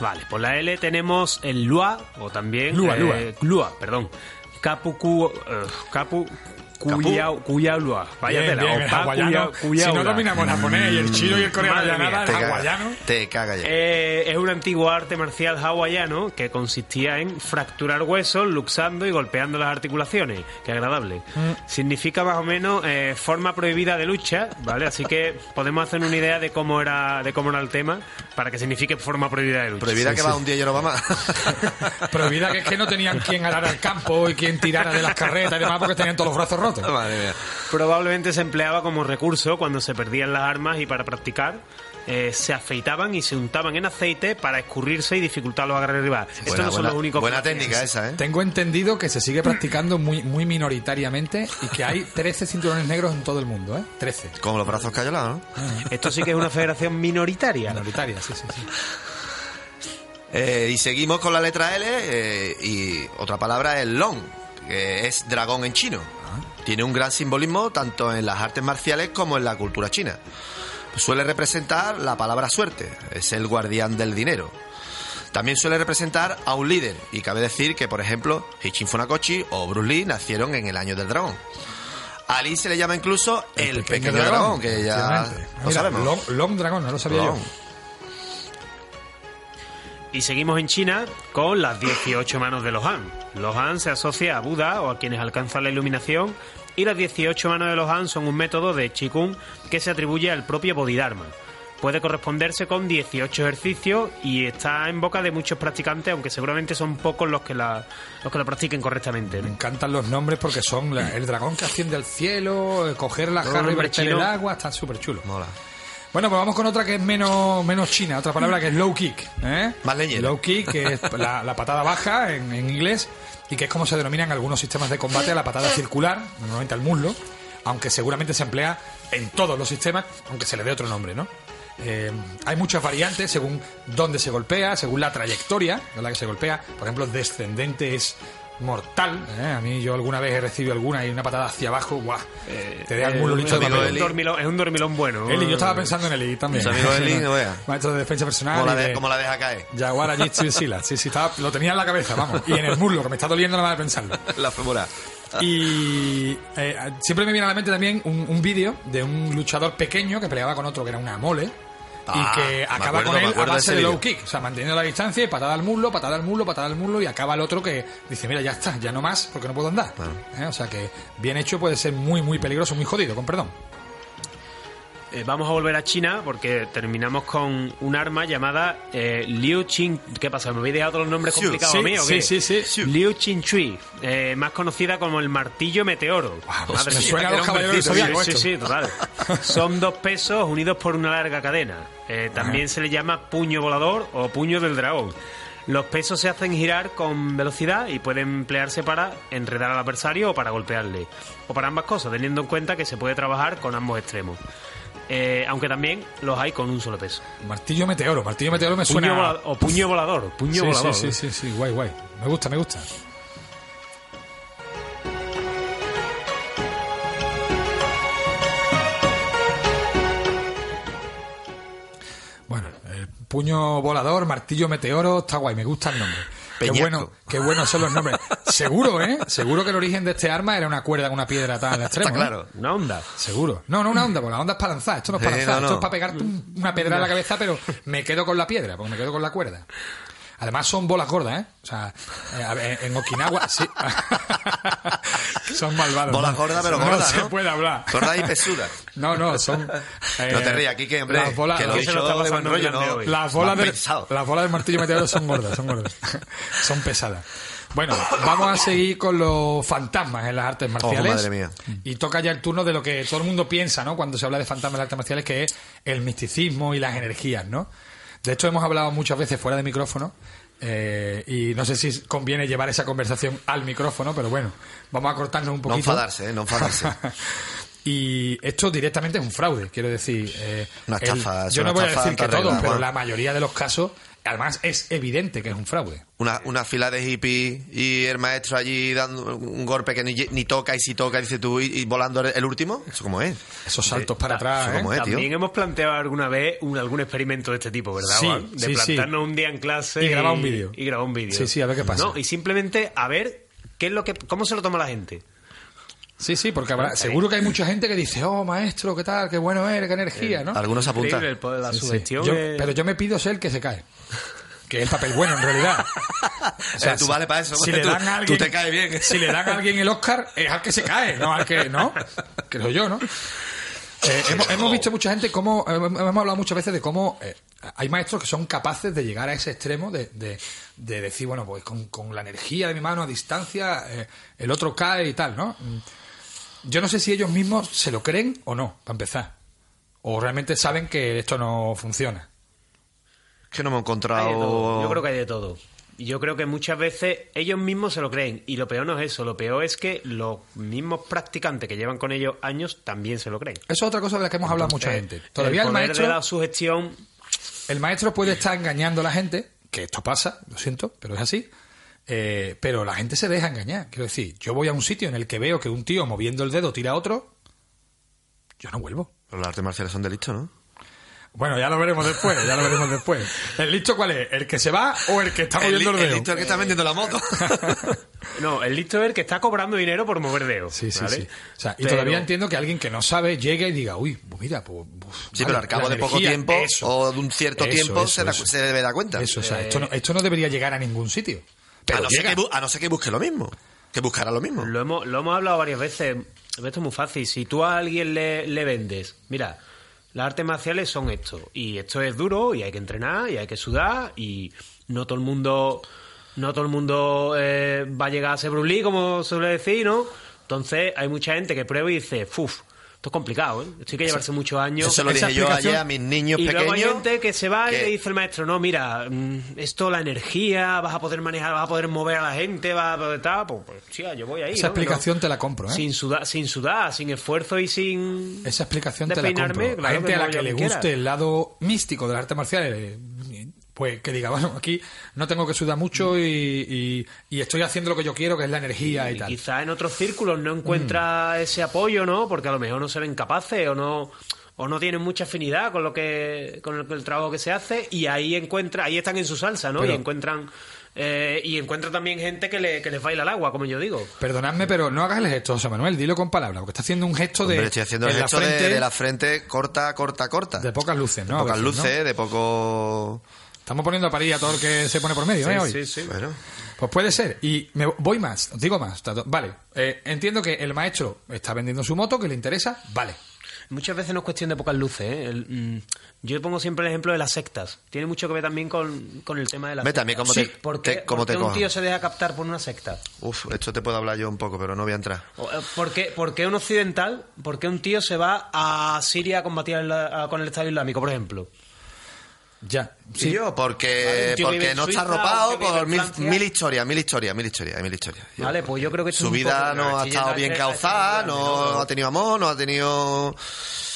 Vale, por la L tenemos el Lua, o también...
Lua,
eh, Lua, perdón. Capu, cu- eh, capu, Cuyaulua. Vaya
Bien,
tela.
bien, el
Opa,
Si no dominamos japonés y el chino y el coreano ya nada,
Te
el
caga,
hawaiano.
te caga ya.
Eh, es un antiguo arte marcial hawaiano que consistía en fracturar huesos, luxando y golpeando las articulaciones. Qué agradable.
Mm.
Significa más o menos eh, forma prohibida de lucha, ¿vale? Así que podemos hacer una idea de cómo era de cómo era el tema para que signifique forma prohibida de lucha.
Prohibida
Sí,
que
sí.
va un día y no va más.
Prohibida que es que no tenían quien arar al campo y quien tirara de las carretas y demás porque tenían todos los brazos rotos.
Madre mía.
Probablemente se empleaba como recurso cuando se perdían las armas y para practicar eh, se afeitaban y se untaban en aceite para escurrirse y dificultar los agarres rivales. Estos
Buena,
no son
buena-
los únicos.
buena técnica esa, ¿eh?
Tengo entendido que se sigue practicando muy, muy minoritariamente y que hay 13 cinturones negros en todo el mundo, ¿eh? 13.
Con los brazos cayolados, ¿no?
Esto sí que es una federación minoritaria.
Minoritarias, sí, sí, sí.
Eh, y seguimos con la letra L eh, y otra palabra es long, que es dragón en chino. Tiene un gran simbolismo tanto en las artes marciales como en la cultura china. Suele representar la palabra suerte, es el guardián del dinero. También suele representar a un líder, y cabe decir que, por ejemplo, Hichin Funakoshi o Bruce Lee nacieron en el año del dragón. A Lee se le llama incluso el, pequeño, dragón, que ya
efectivamente.
lo
Mira,
sabemos.
Long, Long Dragón, no lo sabía
Long.
yo.
Y seguimos en China con las 18 manos de los Han. Los Han se asocia a Buda o a quienes alcanzan la iluminación y las 18 manos de los Han son un método de Qigong que se atribuye al propio Bodhidharma. Puede corresponderse con 18 ejercicios y está en boca de muchos practicantes, aunque seguramente son pocos los que la, los que la practiquen correctamente.
Me encantan los nombres porque son la- el dragón que asciende al cielo, eh, coger la jarra y verter el agua, están súper chulos.
Mola.
Bueno, pues vamos con otra que es menos, menos china, otra palabra que es low kick. ¿eh?
Más leñera.
Low kick, que es la, la patada baja en, en inglés, y que es como se denomina en algunos sistemas de combate a la patada circular, normalmente al muslo, aunque seguramente se emplea en todos los sistemas, aunque se le dé otro nombre, ¿no? Eh, hay muchas variantes según dónde se golpea, según la trayectoria en la que se golpea. Por ejemplo, descendente es mortal. ¿eh? A mí yo alguna vez he recibido alguna y una patada hacia abajo, ¡guau! te deja el muslo
Eh,
listo de
es,
amigo
papel.
un dormilón, es un dormilón bueno.
Eli, yo estaba pensando en Eli también.
Mis amigos Eli, no.
Maestro de defensa personal.
¿Cómo la,
y
de-
de
cómo la deja caer?
Jaguar Jiu-Jitsu Sila. Sí, sí, estaba, lo tenía en la cabeza, vamos. Y en el muslo, que me está doliendo nada más de pensarlo.
La fémora.
Y eh, siempre me viene a la mente también un, un vídeo de un luchador pequeño que peleaba con otro que era una mole.
Ah,
y que acaba
acuerdo,
con él a
de
base de low kick. O sea, manteniendo la distancia y patada al muslo, patada al muslo, patada al muslo. Y acaba el otro que dice, mira, ya está, ya no más porque no puedo andar. ¿Eh? O sea que bien hecho puede ser muy, muy peligroso, muy jodido, con perdón.
Eh, vamos a volver a China porque terminamos con un arma llamada eh, Liu Qing. ¿Qué pasa? ¿Me habéis dejado todos los nombres complicados
sí,
a mí o
sí,
qué?
sí, sí.
Liu Qing Chui, eh, más conocida como el martillo meteoro.
pues me
mía,
suena a los caballeros
Sí, sí, sí, total. Son dos pesos unidos por una larga cadena. Eh, también se le llama puño volador o puño del dragón. Los pesos se hacen girar con velocidad y pueden emplearse para enredar al adversario o para golpearle. O para ambas cosas, teniendo en cuenta que se puede trabajar con ambos extremos. Eh, aunque también los hay con un solo peso.
Martillo meteoro. Martillo meteoro me
Puño
suena...
o puño volador. Puño
sí,
volador.
Sí, sí, sí, sí, guay, guay. Me gusta, me gusta. Bueno, eh, puño volador, martillo meteoro, está guay, me gusta el nombre. Qué bueno, qué buenos son los nombres. Seguro, ¿eh? Seguro que el origen de este arma era una cuerda con una piedra atada al extremo.
Está
¿eh?
claro.
Una onda.
Seguro. No, no una onda, porque la onda es para lanzar. Esto no es para lanzar,
no,
esto
no.
es para pegarte un- una piedra en la cabeza, pero me quedo con la piedra, porque me quedo con la cuerda. Además son bolas gordas, ¿eh? O sea, eh, en Okinawa, sí. son malvados.
Bolas
¿no?
gordas, pero
no
gordas,
se
¿no?
puede hablar.
Gordas y pesudas.
No, no, son... eh,
No te rías, Kike, hombre.
Las bolas,
que lo
¿Qué
he
se lo
dicho buen rollo, ¿no?
las bolas, del,
pensado.
las bolas del martillo meteoro son gordas, son gordas. son pesadas. Bueno, vamos a seguir con los fantasmas en las artes marciales.
madre mía.
Y toca ya el turno de lo que todo el mundo piensa, ¿no? Cuando se habla de fantasmas en las artes marciales, que es el misticismo y las energías, ¿no? De hecho, hemos hablado muchas veces fuera de micrófono. eh, y no sé si conviene llevar esa conversación al micrófono, pero bueno, vamos a cortarnos un
No
poquito.
enfadarse, ¿eh? No enfadarse.
Y esto directamente es un fraude, quiero decir. eh,
Una estafa,
yo no voy a decir que todos, pero la mayoría de los casos, además es evidente que es un fraude.
Una, una fila de hippies y el maestro allí dando un golpe que ni, ni toca y si toca, dice tú, y, y volando el, último. ¿Eso cómo es?
Esos saltos para atrás.
eso
¿eh?
como es. tío.
También hemos planteado alguna vez un, algún experimento de este tipo, ¿verdad?
Sí,
Juan? De
sí, sí.
plantarnos un día en clase
Y grabar un vídeo.
Y grabar un vídeo.
Sí, sí, a ver qué pasa.
No, y simplemente a ver qué es lo que, cómo se lo toma la gente.
Sí, sí, porque habrá- seguro que hay mucha gente que dice, oh, maestro, ¿qué tal? Qué bueno eres, qué energía, ¿no?
Algunos apuntan.
El poder de la
Sí, sí.
sugestión.
Yo-
es-
pero yo me pido ser el que se cae. Que es el papel bueno, en realidad. O
Eh, tú vale para eso,
Si le
tú-
dan a
tú
alguien,
te caes bien.
Si le dan a alguien el Oscar, es al que se cae, no al que. ¿No? Creo yo, ¿no? Eh, hemos, hemos visto mucha gente cómo. eh, Hemos hablado muchas veces de cómo eh, hay maestros que son capaces de llegar a ese extremo de, de- de decir, bueno, pues con, con la energía de mi mano a distancia, eh, el otro cae y tal, ¿no? Yo no sé si ellos mismos se lo creen o no, para empezar. O realmente saben que esto no funciona.
Es que no me he encontrado.
Yo creo que hay de todo. Y yo creo que muchas veces ellos mismos se lo creen. Y lo peor no es eso. Lo peor es que los mismos practicantes que llevan con ellos años también se lo creen.
Eso es otra cosa de la que hemos hablado mucha gente. Todavía el,
poder
maestro,
de la sugestión
el maestro puede estar engañando a la gente, que esto pasa, lo siento, pero es así. Eh, pero la gente se deja engañar. Quiero decir, yo voy a un sitio en el que veo que un tío moviendo el dedo tira a otro, yo no vuelvo.
Pero las artes marciales son delitos, ¿no?
Bueno, ya lo veremos después, ya lo veremos después. ¿El listo cuál es? ¿El que se va o el que está moviendo el, dedo?
listo el que está vendiendo la moto.
No, el listo es el que está cobrando dinero por mover dedos.
Sí, sí,
¿vale?
sí. O sea, y
Pero-
todavía entiendo que alguien que no sabe llegue y diga, uy, pues mira, pues. pues,
Sí,
vale,
pero al cabo de poco tiempo
eso,
o de un cierto
eso,
tiempo
eso,
se, da-
eso.
se debe dar cuenta.
Eso, o sea, esto, no, esto no debería llegar a ningún sitio. Pero
a, no
llega.
que, bu- a no ser que busque lo mismo. Que buscará lo mismo.
Lo hemos, lo hemos hablado varias veces. Esto es muy fácil. Si tú a alguien le, le vendes, mira, las artes marciales son esto. Y esto es duro y hay que entrenar y hay que sudar y no todo el mundo no todo el mundo eh, va a llegar a ser Bruce Lee, como suele decir, ¿no? Entonces hay mucha gente que prueba y dice, uff, esto es complicado, ¿eh? Esto hay que llevarse muchos años.
Eso lo dije yo ayer a mis niños
y luego hay
pequeños.
gente que se va y
que-
le dice el maestro, no, mira, mm, esto, la energía, vas a poder manejar, vas a poder mover a la gente, vas a poder tal, pues, pues sí, yo voy ahí.
Esa
¿no?
explicación
No.
te la compro, ¿eh?
Sin sudar, sin sudar, sin esfuerzo y sin...
Esa explicación te la compro.
claro,
Gente
que
a la que
yo
le guste
quiera.
el lado místico de las artes marciales, eh, pues que diga, bueno, aquí no tengo que sudar mucho y, y- y estoy haciendo lo que yo quiero, que es la energía y,
Y
tal.
quizás en otros círculos no encuentra ese apoyo, ¿no? Porque a lo mejor no se ven capaces o no o no tienen mucha afinidad con lo que con el, con el trabajo que se hace y ahí encuentra ahí están en su salsa, ¿no?
Pero-
y encuentran eh, y encuentra también gente que, le, que les baila el agua, como yo digo.
Perdonadme, pero no hagas el gesto, José Manuel, dilo con palabras, porque está haciendo un gesto de,
Hombre, estoy haciendo el
la
gesto de- de, la frente corta, corta, corta.
de pocas luces,
De
¿no? A
pocas
veces, ¿no?
luces, de poco.
Estamos poniendo a parir a todo el que se pone por medio, ¿eh? Hoy.
sí, sí.
Bueno.
Pues puede ser. Y me voy más, os digo más. Vale, eh, entiendo que el maestro está vendiendo su moto, que le interesa, vale.
Muchas veces no es cuestión de pocas luces. ¿eh? El, mm, yo pongo siempre el ejemplo de las sectas. Tiene mucho que ver también con, con el tema de las
Ve también cómo
sectas.
te-
Sí, ¿Por qué,
te- cómo
por
te
un
cojan?
tío se deja captar por una secta?
Uf, esto te puedo hablar yo un poco, pero no voy a entrar.
Eh, ¿Por qué, por qué un occidental, por qué un tío se va a Siria a combatir a- con el Estado Islámico, por ejemplo?
Ya.
Sí, yo, porque, porque no está arropado por mil, historias, mil historias, mil historias, mil historias.
Vale, pues yo creo que
Su vida no ha estado bien
a
causada,
grande,
no ha tenido amor, no ha tenido...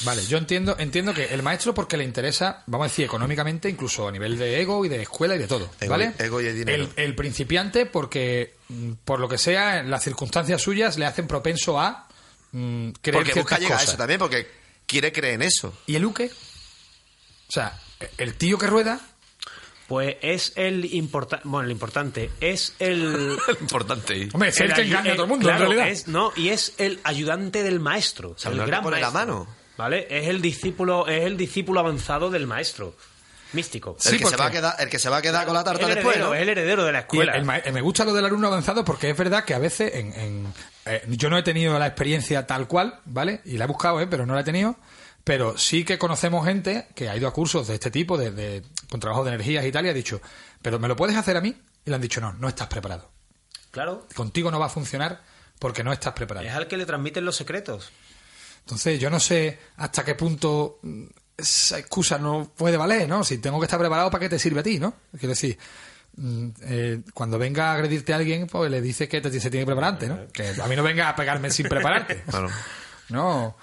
Vale, yo entiendo, entiendo que el maestro porque le interesa, vamos a decir, económicamente, incluso a nivel de ego y de escuela y de todo,
Ego-
¿vale?
ego y dinero.
El, el principiante porque, mm, por lo que sea, las circunstancias suyas le hacen propenso a mm, creer
Porque busca llegar a eso también, porque quiere creer en eso.
¿Y el Uke? O sea, el tío que rueda,
Pues es el importante, bueno, el importante, es el...
Importante.
hombre, es el, que engaña a todo el mundo,
claro,
en realidad.
Es, no, y es el ayudante del maestro.
sea,
el gran
poner la
maestro,
mano.
¿Vale? Es el discípulo, es el discípulo avanzado del maestro. Místico.
Sí,
el, que
porque-
se va a quedar, el que se va a quedar con la tarta
el
después,
heredero,
¿no?
es el heredero de la escuela.
el ma- me gusta lo del alumno avanzado porque es verdad que a veces en, en- eh, yo no he tenido la experiencia tal cual, ¿vale? Y la he buscado, ¿eh? Pero no la he tenido. Pero sí que conocemos gente que ha ido a cursos de este tipo, de, de- con trabajo de energías y tal, y ha dicho, ¿pero me lo puedes hacer a mí? Y le han dicho, no, no estás preparado.
Claro.
Contigo no va a funcionar porque no estás preparado.
Es al que le transmiten los secretos.
Entonces, yo no sé hasta qué punto mm, esa excusa no puede valer, ¿no? Si tengo que estar preparado, ¿para qué te sirve a ti, no? Quiero decir, mm, eh, cuando venga a agredirte a alguien, pues le dices que te, se tiene que preparar antes, ¿no? Que a mí no venga a pegarme sin prepararte.
Claro.
No.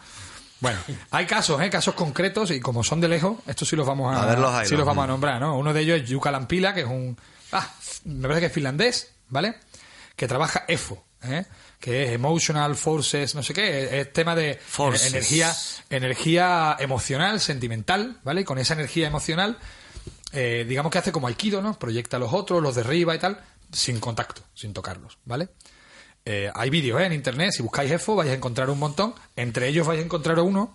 Bueno, hay casos, ¿eh? Casos concretos y como son de lejos, estos sí los vamos a,
A verlos ahí,
sí los vamos a nombrar, ¿no? Uno de ellos es Yuka Lampila, que es un... Ah, me parece que es finlandés, ¿vale? Que trabaja EFO, ¿eh? Que es Emotional Forces, no sé qué, es, tema de
Forces.
energía, energía emocional, sentimental, ¿vale? Y con esa energía emocional, eh, digamos que hace como Aikido, ¿no? Proyecta a los otros, los derriba y tal, sin contacto, sin tocarlos, ¿vale? Eh, hay vídeos ¿eh? en internet, si buscáis EFO vais a encontrar un montón. Entre ellos vais a encontrar uno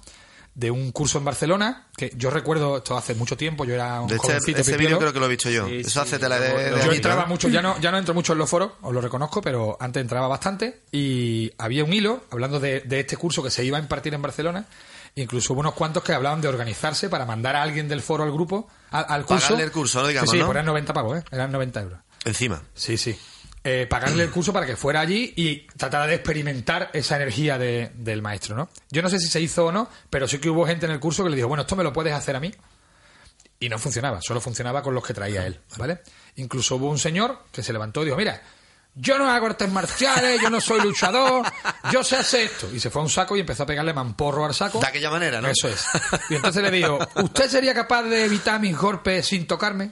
de un curso en Barcelona, que yo recuerdo, esto hace mucho tiempo, yo era un
De este,
jovencito pipilo.
vídeo creo que lo he visto yo.
Sí,
Eso
sí,
hace tela de,
yo-
de
yo
Yo
añito,
entraba
¿eh?
mucho, ya no, ya no entro mucho en los foros, os lo reconozco, pero antes entraba bastante y había un hilo hablando de, de este curso que se iba a impartir en Barcelona. Incluso hubo unos cuantos que hablaban de organizarse para mandar a alguien del foro al grupo, al, al curso.
Pagarle el curso, ¿no? Digamos,
sí, sí,
¿no?
pues eran 90 pavos, ¿eh? Eran 90 euros.
Encima.
Sí, sí. Eh, pagarle el curso para que fuera allí y tratara de experimentar esa energía de- del maestro, ¿no? Yo no sé si se hizo o no, pero sí que hubo gente en el curso que le dijo, bueno, esto me lo puedes hacer a mí. Y no funcionaba, solo funcionaba con los que traía él, ¿vale? Incluso hubo un señor que se levantó y dijo, mira, yo no hago artes marciales, yo no soy luchador, yo sé hacer esto. Y se fue a un saco y empezó a pegarle mamporro al saco.
De aquella manera, ¿no?
Eso es. Y entonces le dijo, ¿usted sería capaz de evitar mis golpes sin tocarme?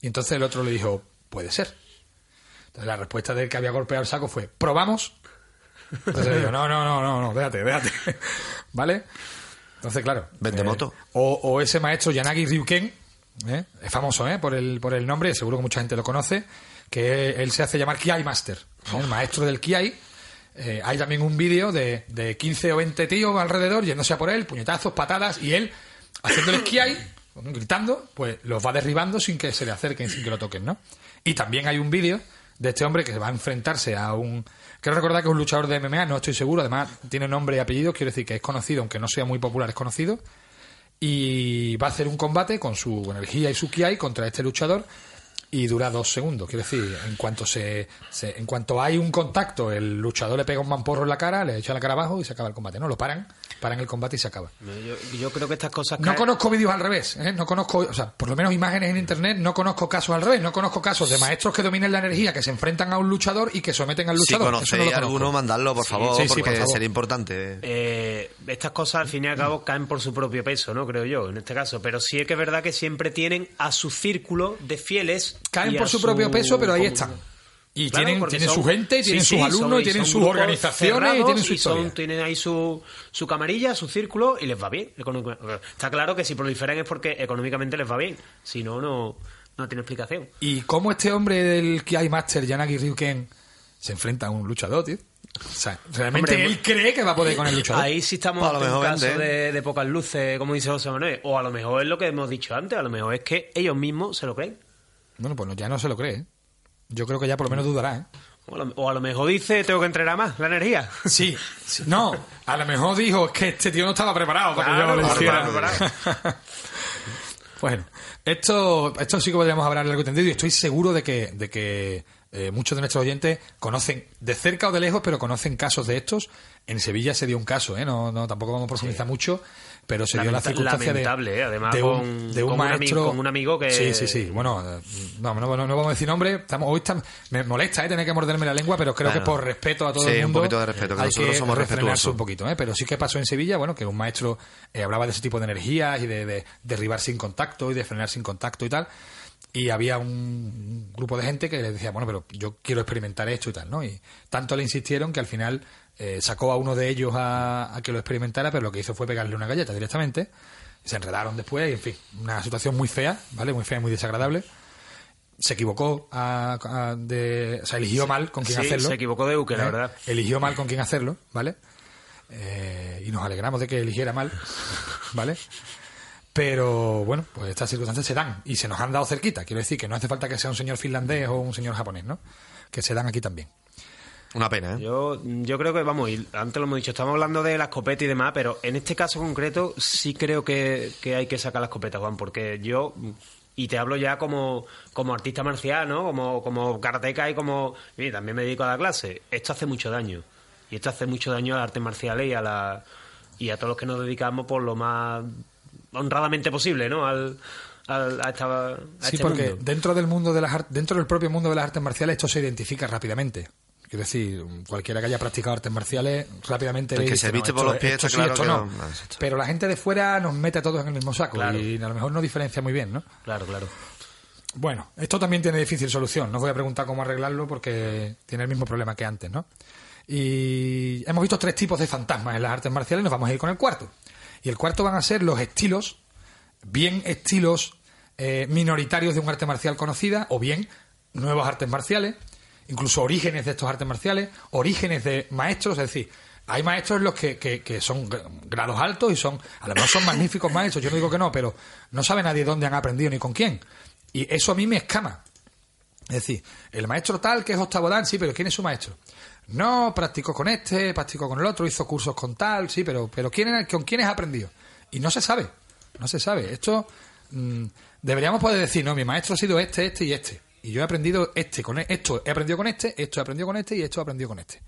Y entonces el otro le dijo, puede ser. Entonces la respuesta del que había golpeado el saco fue, ¿probamos? Entonces no, no, no, no, no, déjate, déjate. ¿Vale? Entonces, claro.
Vende
eh,
moto.
O, o ese maestro Yanagi Ryuken, ¿eh? es famoso ¿eh? por, el, por el nombre, seguro que mucha gente lo conoce, que él se hace llamar Kiai Master, ¿eh? el maestro del Kiai. Eh, hay también un vídeo de, de 15 o 20 tíos alrededor yéndose a por él, puñetazos, patadas, y él haciéndoles Kiai, gritando, pues los va derribando sin que se le acerquen, sin que lo toquen, ¿no? Y también hay un vídeo de este hombre que va a enfrentarse a un... Quiero recordar que es un luchador de MMA, no estoy seguro, además tiene nombre y apellido, quiero decir que es conocido, aunque no sea muy popular, es conocido, y va a hacer un combate con su energía y su kiai contra este luchador y dura dos segundos. Quiero decir, en cuanto se, se- en cuanto hay un contacto, el luchador le pega un mamporro en la cara, le echa la cara abajo y se acaba el combate. No, lo paran, paran el combate y se acaba.
Yo, yo creo que estas cosas
No
caen-
conozco vídeos al revés, ¿eh? no conozco, o sea, por lo menos imágenes en internet, no conozco casos al revés, no conozco casos de maestros que dominen la energía, que se enfrentan a un luchador y que someten al
Si
luchador. No
conocéis
conozco.
alguno, mandadlo, por favor,
sí, sí,
porque
por favor.
sería importante.
Eh, estas cosas al fin y al cabo caen por su propio peso, ¿no? Creo yo, en este caso. Pero sí es que es verdad que siempre tienen a su círculo de fieles.
Caen por su propio peso, pero ahí están. Y
Claro,
tienen, tienen
son-
su gente, y tienen
sí,
sus alumnos,
son-
y tienen
son
sus organizaciones, y tienen su
son-
historia.
tienen ahí su, su camarilla, su círculo, y les va bien. Está claro que si proliferan es porque económicamente les va bien. Si no, no, no tiene explicación.
¿Y cómo este hombre del Kiai Master, Yanagi Ryuken, se enfrenta a un luchador, tío? O sea, realmente
Hombre,
él cree que va a poder con el luchador.
Ahí sí estamos
Pues a lo
ante un caso
vende, ¿eh?
de, de pocas luces, como dice José Manuel. O a lo mejor es lo que hemos dicho antes, a lo mejor es que ellos mismos se lo creen.
Bueno, pues no, ya no se lo cree. ¿eh? Yo creo que ya por lo menos dudará, ¿eh?
O a, lo, o a lo mejor dice, tengo que entrenar más, la energía.
Sí, sí. no, a lo mejor dijo es que este tío no estaba preparado para que
Claro,
yo lo
no
hiciera. bueno, esto, esto sí que podríamos hablar largo y tendido y estoy seguro de que, de que eh, muchos de nuestros oyentes conocen de cerca o de lejos, pero conocen casos de estos. En Sevilla se dio un caso, ¿eh? no, no tampoco vamos a profundizar mucho, pero se dio la circunstancia de,
¿eh? Además,
de un,
con-
de un
con un
maestro
con un amigo que-
Sí, sí, sí. Bueno, no, no, no, no vamos a decir nombre. Estamos, hoy estamos, me molesta ¿eh? tener que morderme la lengua, pero creo
Bueno.
que por respeto a todo
Sí,
el
un
mundo
poquito de respeto, que nosotros
que
somos respetuosos.
un poquito, ¿eh? pero sí que pasó en Sevilla, bueno, que un maestro eh, hablaba de ese tipo de energías y de, de derribar sin contacto y de frenar sin contacto y tal. Y había un, un grupo de gente que le decía, bueno, pero yo quiero experimentar esto y tal, ¿no? Y tanto le insistieron que al final eh, sacó a uno de ellos a, a que lo experimentara, pero lo que hizo fue pegarle una galleta directamente. Se enredaron después y, en fin, una situación muy fea, ¿vale? Muy fea y muy desagradable. Se equivocó, a, a- de, o sea, eligió mal con quién
Sí,
hacerlo.
se equivocó de buque, la
¿eh?
verdad.
Eligió mal con quién hacerlo, ¿vale? Eh, y nos alegramos de que eligiera mal, ¿vale? Pero bueno, pues estas circunstancias se dan y se nos han dado cerquita. Quiero decir que no hace falta que sea un señor finlandés o un señor japonés, ¿no? Que se dan aquí también.
Una pena, ¿eh?
Yo, yo creo que, vamos, y antes lo hemos dicho, estamos hablando de la escopeta y demás, pero en este caso concreto sí creo que, que hay que sacar la escopeta, Juan, porque yo, y te hablo ya como, como artista marcial, ¿no? Como, como karateka y como... Y también me dedico a la clase. Esto hace mucho daño. Y esto hace mucho daño a las artes marciales y a, la, y a todos los que nos dedicamos por lo más honradamente posible, ¿no? Al, al- a, esta, a
Sí,
este
porque
mundo.
dentro del mundo de las dentro del propio mundo de las artes marciales esto se identifica rápidamente. Quiero decir, cualquiera que haya practicado artes marciales rápidamente
El que
dice,
se viste
no,
por los pies
esto
claro que
no. Pero la gente de fuera nos mete a todos en el mismo saco
Claro.
y a lo mejor no diferencia muy bien, ¿no?
Claro, claro.
Bueno, esto también tiene difícil solución. No os voy a preguntar cómo arreglarlo porque tiene el mismo problema que antes, ¿no? Y hemos visto tres tipos de fantasmas en las artes marciales. Nos vamos a ir con el cuarto. Y el cuarto van a ser los estilos, bien estilos eh, minoritarios de un arte marcial conocida o bien nuevas artes marciales incluso orígenes de estos artes marciales, orígenes de maestros, es decir, hay maestros los que, que, son gr- grados altos y son, a lo mejor son magníficos maestros, yo no digo que no, pero no sabe nadie dónde han aprendido ni con quién. Y eso a mí me escama. Es decir, el maestro tal que es octavo dan, sí, pero ¿quién es su maestro? No, practicó con este, practicó con el otro, hizo cursos con tal, sí, pero, pero ¿quién ¿con quién has aprendido? Y no se sabe, no se sabe. Esto mm, deberíamos poder decir, no, mi maestro ha sido este, este y este. Y yo he aprendido este con e- esto, he aprendido con este, esto he aprendido con este y esto he aprendido con este.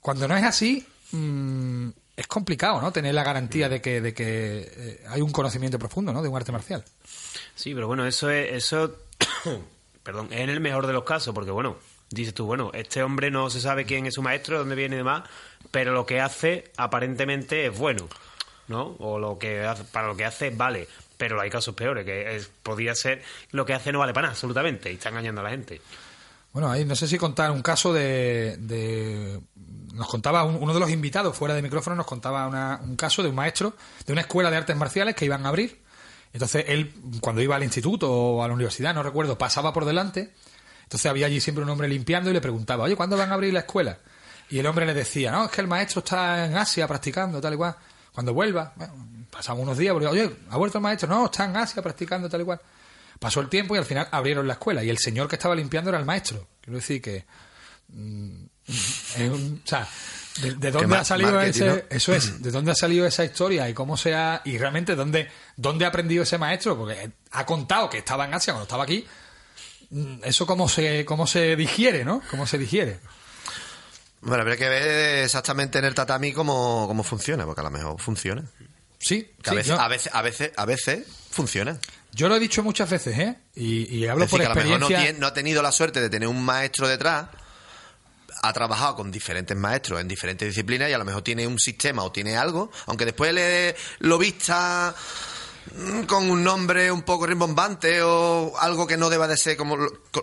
Cuando no es así, mm, es complicado, ¿no? Tener la garantía de que, de que eh, hay un conocimiento profundo, ¿no? De un arte marcial.
Sí, pero bueno, eso es, eso, perdón, es en el mejor de los casos, porque bueno, dices tú, bueno, este hombre no se sabe quién es su maestro, dónde viene y demás, pero lo que hace aparentemente es bueno, ¿no? O lo que hace- para lo que hace vale, pero hay casos peores, que es, podría ser lo que hace no vale para nada, absolutamente, y está engañando a la gente.
Bueno, ahí no sé si contar un caso de... de- nos contaba un- uno de los invitados fuera de micrófono, nos contaba una- un caso de un maestro de una escuela de artes marciales que iban a abrir. Entonces él, cuando iba al instituto o a la universidad, no recuerdo, pasaba por delante. Entonces había allí siempre un hombre limpiando y le preguntaba, oye, ¿cuándo van a abrir la escuela? Y el hombre le decía, no, es que el maestro está en Asia practicando, tal y cual. Cuando vuelva, bueno, pasaban unos días, porque, oye, ¿ha vuelto el maestro? No, está en Asia practicando, tal y cual. Pasó el tiempo y al final abrieron la escuela. Y el señor que estaba limpiando era el maestro. Quiero decir que. mm, es un- o sea, ¿de, de dónde ha salido ese,
¿no?
eso es, de dónde ha salido esa historia y cómo se ha, y realmente dónde, dónde ha aprendido ese maestro, porque ha contado que estaba en Asia cuando estaba aquí, Mm, eso cómo se, cómo se digiere, ¿no? Cómo se digiere.
Bueno, habría que ver exactamente en el tatami cómo, cómo funciona, porque a lo mejor funciona.
Sí,
Que
sí,
a, veces,
yo,
a, veces, a, veces, a veces funciona.
yo lo he dicho muchas veces, ¿eh? Y, y hablo
es decir,
por
que a lo mejor no,
experiencia.
tiene- no ha tenido la suerte de tener un maestro detrás, ha trabajado con diferentes maestros en diferentes disciplinas y a lo mejor tiene un sistema o tiene algo, aunque después le, lo vista con un nombre un poco rimbombante o algo que no deba de ser como,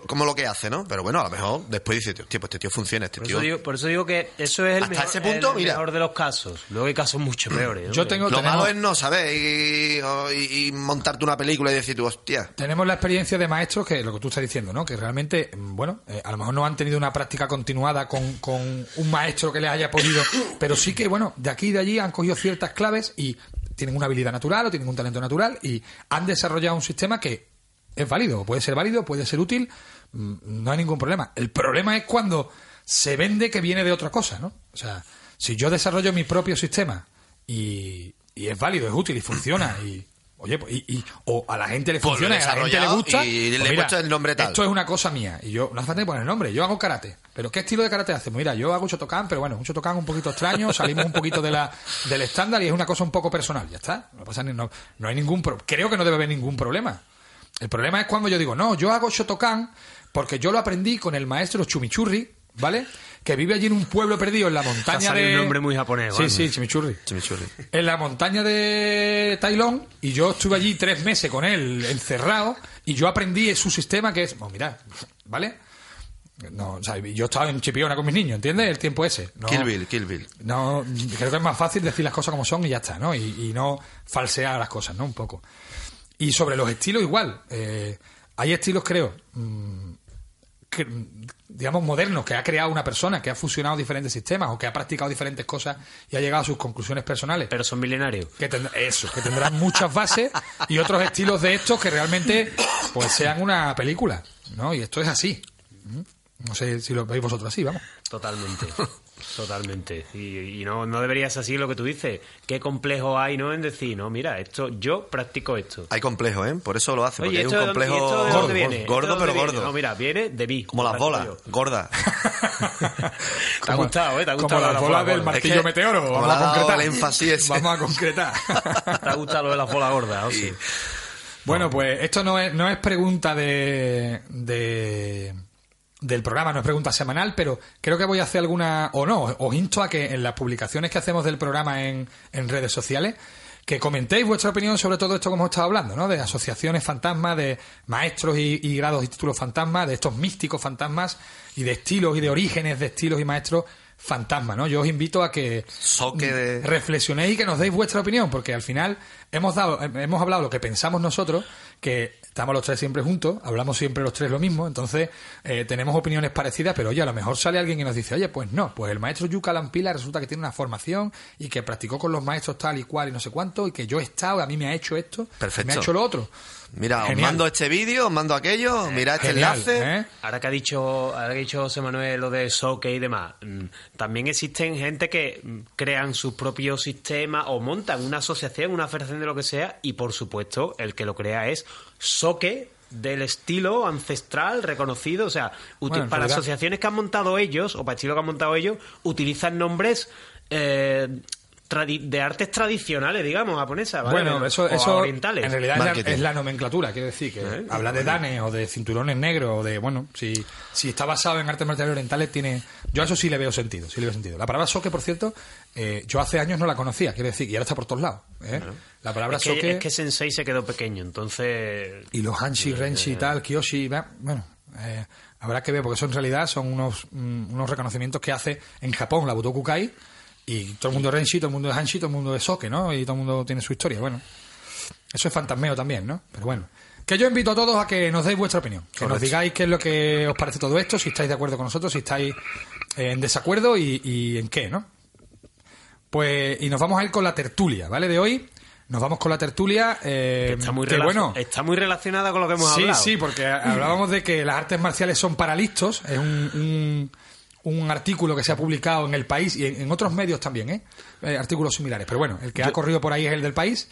como lo que hace, ¿no? Pero bueno, a lo mejor después dice, tío, pues este tío funciona, este
Por
tío...
eso digo, por eso digo que eso es el,
Hasta
mejor,
ese punto,
el
mira.
mejor de los casos. Luego hay casos mucho peores.
Yo tengo,
Lo
tenemos,
malo es no saber y, o- y- y montarte una película y decir tú, hostia,
tenemos la experiencia de maestros que lo que tú estás diciendo, ¿no? Que realmente, mm, bueno, eh, a lo mejor no han tenido una práctica continuada con, con un maestro que les haya podido, pero sí que, bueno, de aquí y de allí han cogido ciertas claves y tienen una habilidad natural o tienen un talento natural y han desarrollado un sistema que es válido, puede ser válido, puede ser útil, mm, no hay ningún problema. El problema es cuando se vende que viene de otra cosa, ¿no? O sea, si yo desarrollo mi propio sistema y, y es válido, es útil y funciona y oye, pues, y, y- o a la gente le
Pues
funciona y a la gente le gusta,
y le
pues mira,
el nombre tal.
Esto es una cosa mía y yo no hace falta poner el nombre, yo hago karate. Pero ¿qué estilo de karate hacemos? Mira, yo hago Shotokan, pero bueno, un Shotokan un poquito extraño, salimos un poquito de la, del estándar y es una cosa un poco personal, ya está. No pasa ni- no, no hay ningún pro- creo que no debe haber ningún problema. El problema es cuando yo digo, no, yo hago Shotokan porque yo lo aprendí con el maestro Chumichurri, ¿vale? Que vive allí en un pueblo perdido en la montaña de...
un nombre muy japonés,
Sí, sí, Chimichurri.
chimichurri.
En la montaña de Tailón y yo estuve allí tres meses con él encerrado y yo aprendí su sistema que es, bueno, mira, ¿vale? No, o sea, yo estaba en Chipiona con mis niños, ¿entiendes? El tiempo ese. No,
Kill Bill, Kill Bill.
no, creo que es más fácil decir las cosas como son y ya está, ¿no? Y, y no falsear las cosas, ¿no? Un poco. Y sobre los estilos igual. eh, hay estilos, creo, mm, que, digamos, modernos, que ha creado una persona, que ha fusionado diferentes sistemas o que ha practicado diferentes cosas y ha llegado a sus conclusiones personales.
Pero son milenarios.
Que tend- eso, que tendrán muchas bases y otros estilos de estos que realmente pues sean una película, ¿no? Y esto es así. ¿Mm? No sé si lo veis vosotros así, vamos.
Totalmente. Totalmente. Y, y no, no debería ser así lo que tú dices. Qué complejo hay, ¿no? En decir, no, mira, esto, yo practico esto.
Hay complejo, ¿eh? Por eso lo hace, porque hay un
¿esto de dónde-
complejo
de
gordo,
dónde viene?
gordo,
¿Esto de
pero
viene?
gordo.
No, mira, viene de mí.
Como las bolas,
practico
gorda.
yo. Te ha gustado, ¿eh? Te ha gustado
Como las bolas del martillo
Es que,
meteoro. Vamos a concretar.
el énfasis ese.
Vamos a concretar.
Te ha gustado lo de las bolas gordas, o sí.
Bueno, pues esto no es, no es pregunta de, de- del programa, no es pregunta semanal, pero creo que voy a hacer alguna, o no, os insto a que en las publicaciones que hacemos del programa en, en redes sociales, que comentéis vuestra opinión sobre todo esto que hemos estado hablando, ¿no? De asociaciones fantasmas, de maestros y, y grados y títulos fantasmas, de estos místicos fantasmas y de estilos y de orígenes de estilos y maestros fantasma, ¿no? Yo os invito a que
Soque de...
reflexionéis y que nos deis vuestra opinión, porque al final hemos dado, hemos hablado lo que pensamos nosotros, que estamos los tres siempre juntos, hablamos siempre los tres lo mismo, entonces eh, tenemos opiniones parecidas, pero oye, a lo mejor sale alguien y nos dice, oye, pues no, pues el maestro Yuka Lampila resulta que tiene una formación y que practicó con los maestros tal y cual y no sé cuánto, y que yo he estado, a mí me ha hecho esto,
Perfecto.
me ha hecho lo otro.
Mira, os mando este vídeo, os mando aquello, mirad este
Genial,
enlace.
¿eh?
Ahora que ha dicho, ahora que ha dicho José Manuel lo de Soke y demás, mm, también existen gente que mm, crean sus propios sistemas o montan una asociación, una federación de lo que sea, y por supuesto el que lo crea es Soke del estilo ancestral reconocido, o sea,
Bueno,
para
realidad-
asociaciones que han montado ellos o para estilo que han montado ellos, utilizan nombres eh, de artes tradicionales, digamos, japonesas, ¿vale?
Bueno, eso,
O
eso
orientales.
en realidad es la, es la nomenclatura, quiero decir, que
Eh,
habla de danes o de cinturones negros o de, bueno, si, si está basado en artes marciales orientales, tiene. Yo a eso sí le veo sentido, sí le veo sentido. La palabra soke, por cierto, eh, yo hace años no la conocía, quiero decir, y ahora está por todos lados. ¿eh? La palabra
es, que,
soke
es que Sensei se quedó pequeño, entonces
y los hanshi, renshi y tal, kyoshi, va- bueno, eh, habrá que ver, porque eso en realidad son unos, mm, unos reconocimientos que hace en Japón la Butoku Kai, y todo el mundo es renshi, todo el mundo es hanshi, todo el mundo es soke, ¿no? Y todo el mundo tiene su historia, bueno. Eso es fantasmeo también, ¿no? Pero bueno. Que yo invito a todos a que nos deis vuestra opinión. Que nos digáis qué es lo que os parece todo esto, si estáis de acuerdo con nosotros, si estáis eh, en desacuerdo y, y en qué, ¿no? Pues, y nos vamos a ir con la tertulia, ¿vale? De hoy. Nos vamos con la tertulia. Eh,
está muy,
que bueno.
está muy relacionada con lo que hemos
Sí,
hablado.
sí, porque hablábamos de que las artes marciales son para listos. Es un, un, un artículo que se ha publicado en El País y en, en otros medios también, ¿eh? Eh, Artículos similares. Pero bueno, el que ha corrido por ahí es el del País.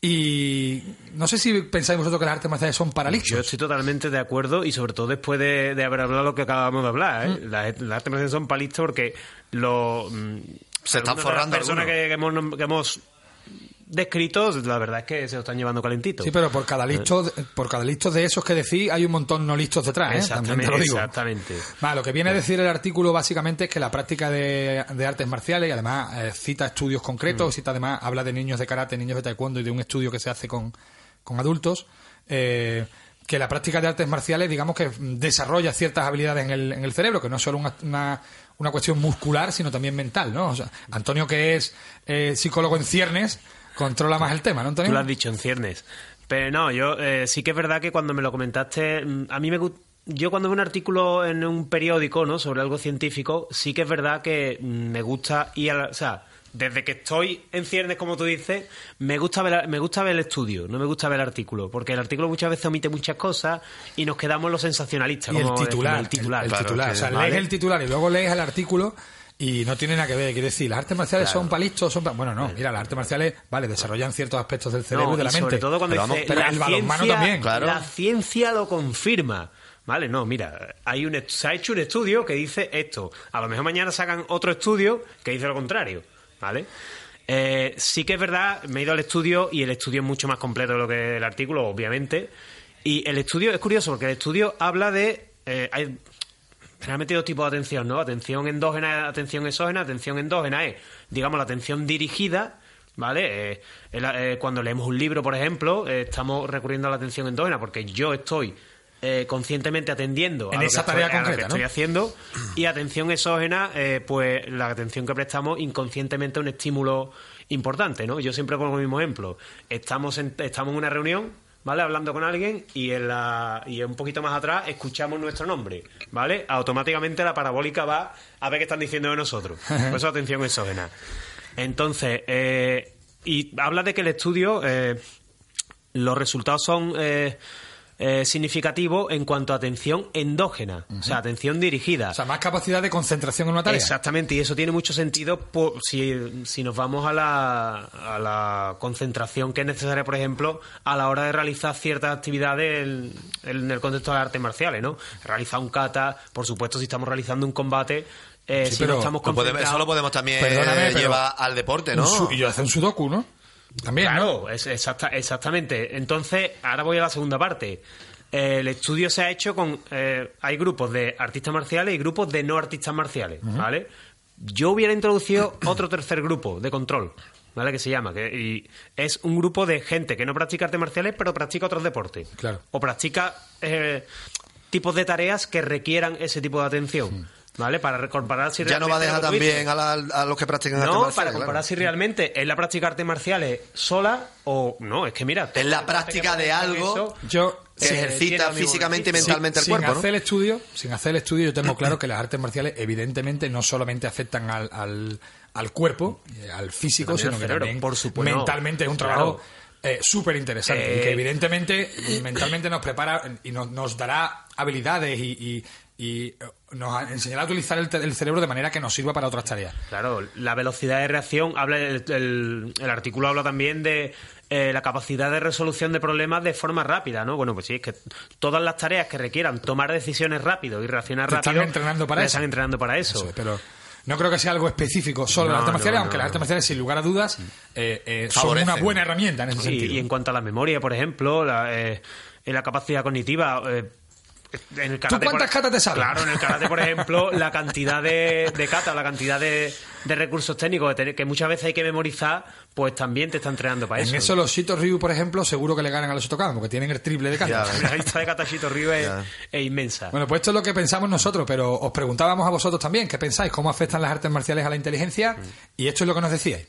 Y no sé si pensáis vosotros que las artes marciales son para listos.
Yo estoy totalmente de acuerdo y sobre todo después de, de haber hablado lo que acabamos de hablar.
Mm.
¿eh? Las, las artes marciales son palistas porque lo, mm,
Se están
de las
forrando
personas que hemos, que hemos descrito, la verdad es que se lo están llevando calentito.
Sí, pero por cada listo, por cada listo de esos que decís hay un montón no listos detrás, ¿eh? También
exactamente,
te lo digo.
exactamente.
Lo que viene a decir el artículo básicamente es que la práctica de, de artes marciales, y además eh, cita estudios concretos, cita además, habla de niños de karate, niños de taekwondo y de un estudio que se hace con, con adultos, eh, que la práctica de artes marciales, digamos que desarrolla ciertas habilidades en el, en el cerebro, que no es solo una, una, una cuestión muscular, sino también mental, ¿no? O sea, Antonio, que es eh, psicólogo en ciernes, controla más el tema, ¿no, Antonio?
Tú lo has dicho en ciernes. Pero no, yo eh, sí que es verdad que cuando me lo comentaste, mm, a mí me gu- yo cuando veo un artículo en un periódico, ¿no? Sobre algo científico, sí que es verdad que mm, me gusta ir a la- o sea, desde que estoy en ciernes, como tú dices, me gusta ver, me gusta ver el estudio, no me gusta ver el artículo, porque el artículo muchas veces omite muchas cosas y nos quedamos los sensacionalistas.
y el titular,
el titular,
el, el
claro,
titular.
que-
o sea,
¿vale?
lees el titular y luego lees el artículo y no tiene nada que ver. Quiere decir, las artes marciales son palistos, son bueno, no, mira, las artes marciales, vale, desarrollan ciertos aspectos del cerebro
No,
y de la mente.
Sobre todo cuando
Pero
dice,
pero
la
el balonmano también.
Claro.
La ciencia lo confirma. Vale, no, mira, hay un, est- se ha hecho un estudio que dice esto. A lo mejor mañana sacan otro estudio que dice lo contrario. ¿Vale? Eh, sí que es verdad, me he ido al estudio y el estudio es mucho más completo de lo que el artículo, obviamente. Y el estudio es curioso porque el estudio habla de. eh, hay generalmente dos tipos de atención, ¿no? Atención endógena, atención exógena. Atención endógena es, digamos, la atención dirigida, ¿vale? Eh, eh, cuando leemos un libro, por ejemplo, eh, estamos recurriendo a la atención endógena porque yo estoy eh, conscientemente atendiendo
En
a
esa
que
tarea
estoy, a lo que
concreta, ¿no?
estoy haciendo y atención exógena, eh, pues la atención que prestamos inconscientemente a un estímulo importante, ¿no? Yo siempre pongo el mismo ejemplo. Estamos en, estamos en una reunión, ¿vale? Hablando con alguien y, en la, y un poquito más atrás escuchamos nuestro nombre, ¿vale? Automáticamente la parabólica va a ver qué están diciendo de nosotros. Por eso atención exógena. Entonces, eh, y habla de que el estudio, eh, los resultados son eh, eh, significativos en cuanto a atención endógena, o sea, atención dirigida.
O sea, más capacidad de concentración en una tarea.
Exactamente, y eso tiene mucho sentido por- si, si nos vamos a la, a la concentración que es necesaria, por ejemplo, a la hora de realizar ciertas actividades en, en el contexto de las artes marciales, ¿no? Realizar un kata, por supuesto, si estamos realizando un combate, eh,
Sí,
si
pero
no estamos
Lo podemos-
concentrados...
eso lo podemos también llevar al deporte, ¿no?
y yo hacer un sudoku, ¿no? También, ¿no?
Claro, es exacta- exactamente. Entonces, ahora voy a la segunda parte. Eh, el estudio se ha hecho con... eh, hay grupos de artistas marciales y grupos de no artistas marciales, ¿vale? Yo hubiera introducido otro tercer grupo de control, ¿vale? Que se llama, que y es un grupo de gente que no practica artes marciales, pero practica otros deportes.
Claro.
O practica eh, tipos de tareas que requieran ese tipo de atención. ¿Vale? Para comparar si
Ya no va a dejar también a, la- a los que practican artes
No,
marciales,
para
claro.
comparar si realmente es la práctica de artes marciales sola o no, es que mira.
Es la
el
práctica de algo
eso,
Yo,
que
Sí,
ejercita
el
físicamente y mentalmente el
sin
cuerpo, ¿no?
hacer el estudio, sin hacer el estudio, yo tengo claro que las artes marciales evidentemente no solamente afectan al, al, al cuerpo, eh, al físico,
También
sino que
cerebro,
también
por supuesto.
mentalmente es un trabajo eh, súper interesante y
Eh,
que evidentemente mentalmente nos prepara y nos, nos dará habilidades y, y- y, eh, nos enseñará a utilizar el, te- el cerebro de manera que nos sirva para otras tareas.
Claro, la velocidad de reacción, habla el, el- el artículo habla también de eh, la capacidad de resolución de problemas de forma rápida, ¿no? Bueno, pues sí, es que todas las tareas que requieran tomar decisiones rápido y reaccionar
Te están
rápido...
entrenando para eso.
Están entrenando para eso.
Eso es, pero no creo que sea algo específico solo de las
No,
artes marciales,
no,
aunque
no.
las artes marciales, sin lugar a dudas, eh, eh, son una buena herramienta en ese
Sí,
sentido.
y en cuanto a la memoria, por ejemplo, la, eh, en la capacidad cognitiva... eh, en el karate,
cuántas
por-
katas te sabes?
Claro, en el karate, por ejemplo, la cantidad de, de la cantidad de, de recursos técnicos que, muchas veces hay que memorizar, pues también te está entrenando para
En
eso.
eso los Shito Ryu, por ejemplo, seguro que le ganan a los Shotokan, porque tienen el triple de
ves.
La lista de Katashito Ryu es, es inmensa.
Bueno, pues esto es lo que pensamos nosotros, pero os preguntábamos a vosotros también, ¿qué pensáis? ¿Cómo afectan las artes marciales a la inteligencia? Y esto es lo que nos decíais.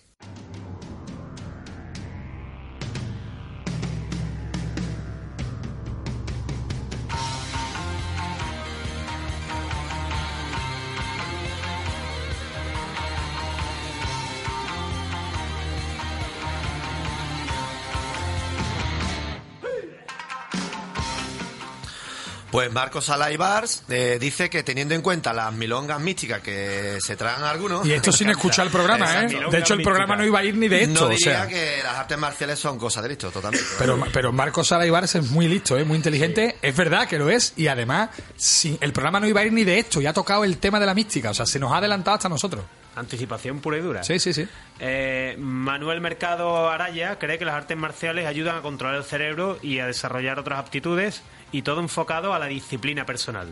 Pues Marcos Alaibars eh, dice que teniendo en cuenta las milongas místicas que se tragan algunos...
Y esto sin escuchar el programa. ¿eh? De hecho, el programa no iba a ir ni de esto,
no
o
diría
sea...
que las artes marciales son cosas de listo, totalmente.
Pero, pero Marcos Sala Ibarres es muy listo, ¿eh? muy inteligente. Es verdad que lo es. Y además, sí, el programa no iba a ir ni de esto. Y ha tocado el tema de la mística. O sea, se nos ha adelantado hasta nosotros.
Anticipación pura y dura.
Sí, sí, sí.
Eh, Manuel Mercado Araya cree que las artes marciales ayudan a controlar el cerebro y a desarrollar otras aptitudes y todo enfocado a la disciplina personal.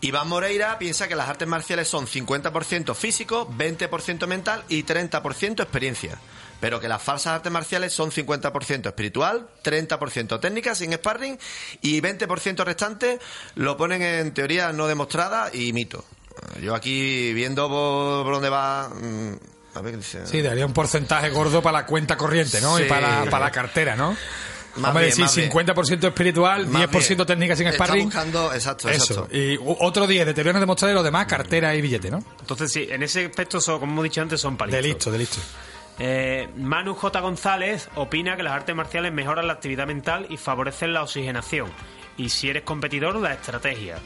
Iván Moreira piensa que las artes marciales son 50% físico, 20% mental y 30% experiencia. Pero que las falsas artes marciales son 50% espiritual, 30% técnica sin sparring y 20% restante lo ponen en teoría no demostrada y mito. Yo aquí viendo por, por dónde va... mm, A ver qué dice.
Sí, daría un porcentaje gordo para la cuenta corriente, ¿no? Y para, para la cartera, ¿no?
Más
Hombre,
bien,
sí,
más bien.
50% espiritual,
Más
10%
bien.
técnica sin
Está
sparring.
buscando- exacto,
Eso.
exacto.
Y u- otro 10 de teoría no demostrada y lo demás, cartera y billete, ¿no?
Entonces, sí, en ese aspecto, son, como hemos dicho antes, son palitos.
De listo, de listo.
Eh, Manu J. González opina que las artes marciales mejoran la actividad mental y favorecen la oxigenación. Y si eres competidor, la estrategia.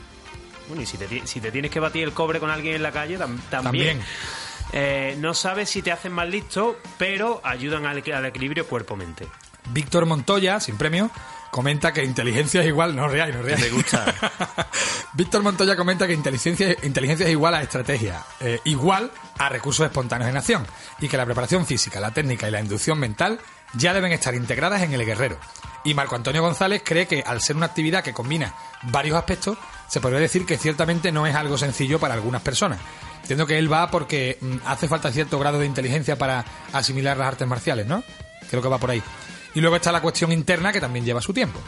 Bueno, y si te, ti- si te tienes que batir el cobre con alguien en la calle, tam- también.
También.
Eh, no sabes si te hacen más listo, pero ayudan al, al equilibrio cuerpo-mente.
Víctor Montoya, sin premio, comenta que inteligencia es igual. No reáis, no reáis.
Me gusta.
Víctor Montoya comenta que inteligencia, inteligencia es igual a estrategia, eh, igual a recursos espontáneos en acción, y que la preparación física, la técnica y la inducción mental ya deben estar integradas en el guerrero. Y Marco Antonio González cree que al ser una actividad que combina varios aspectos, se podría decir que ciertamente no es algo sencillo para algunas personas. Entiendo que él va porque mm, hace falta cierto grado de inteligencia para asimilar las artes marciales, ¿no? Creo que va por ahí. Y luego está la cuestión interna que también lleva su tiempo.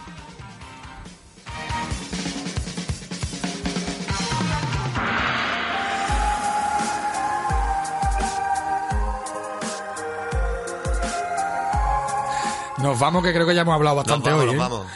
Nos vamos, que creo que ya hemos hablado
Nos
bastante
vamos,
hoy.
nos
¿eh?
vamos.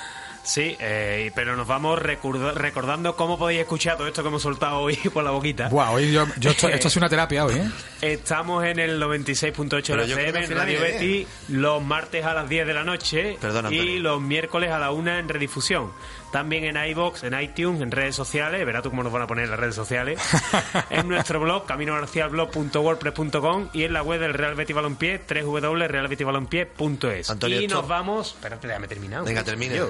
Sí, eh, pero nos vamos recordando cómo podéis escuchar todo esto que hemos soltado hoy por la boquita.
Buah, hoy yo, yo esto, esto ha sido una terapia hoy, ¿eh?
Estamos en el 96.8 de la FM en Radio Betty los martes a las 10 de la noche
Perdona,
y
Antonio.
los miércoles a la 1 en redifusión. También en iBox, en iTunes, en redes sociales, verás tú cómo nos van a poner en las redes sociales. en nuestro blog, caminogarciablog.wordpress.com y en la web del Real Betis Balompié, www.realbetisbalompié.es.
Antonio,
Y
esto-
nos vamos... Espérate, déjame terminar.
Venga,
tío.
termine.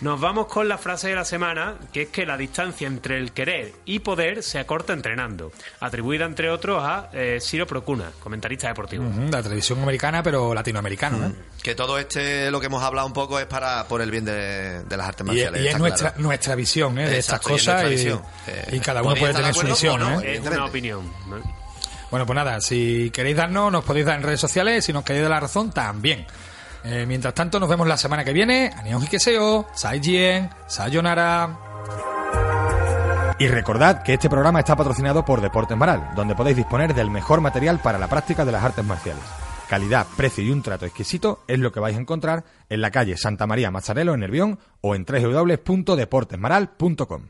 Nos vamos con la frase de la semana, que es que la distancia entre el querer y poder se acorta entrenando. Atribuida, entre otros, a eh, Ciro Procuna, comentarista deportivo.
La televisión americana, pero latinoamericana, ¿eh?
Que todo este, lo que hemos hablado un poco, es para por el bien de, de las artes marciales.
y es
está
nuestra,
claro.
nuestra visión ¿eh? de
Exacto,
estas
es
cosas y.
Eh,
cada uno puede tener su visión.
no,
¿eh?
Es una opinión. ¿no?
Bueno, pues nada, si queréis darnos, nos podéis dar en redes sociales, si nos queréis dar la razón, también. Eh, mientras tanto, nos vemos la semana que viene. Anion Hikeseo, Saijien, Sayonara. Y recordad que este programa está patrocinado por Deportes Maral, donde podéis disponer del mejor material para la práctica de las artes marciales. Calidad, precio y un trato exquisito es lo que vais a encontrar en la calle Santa María Mazzarello en Nervión o en www.deportesmaral.com.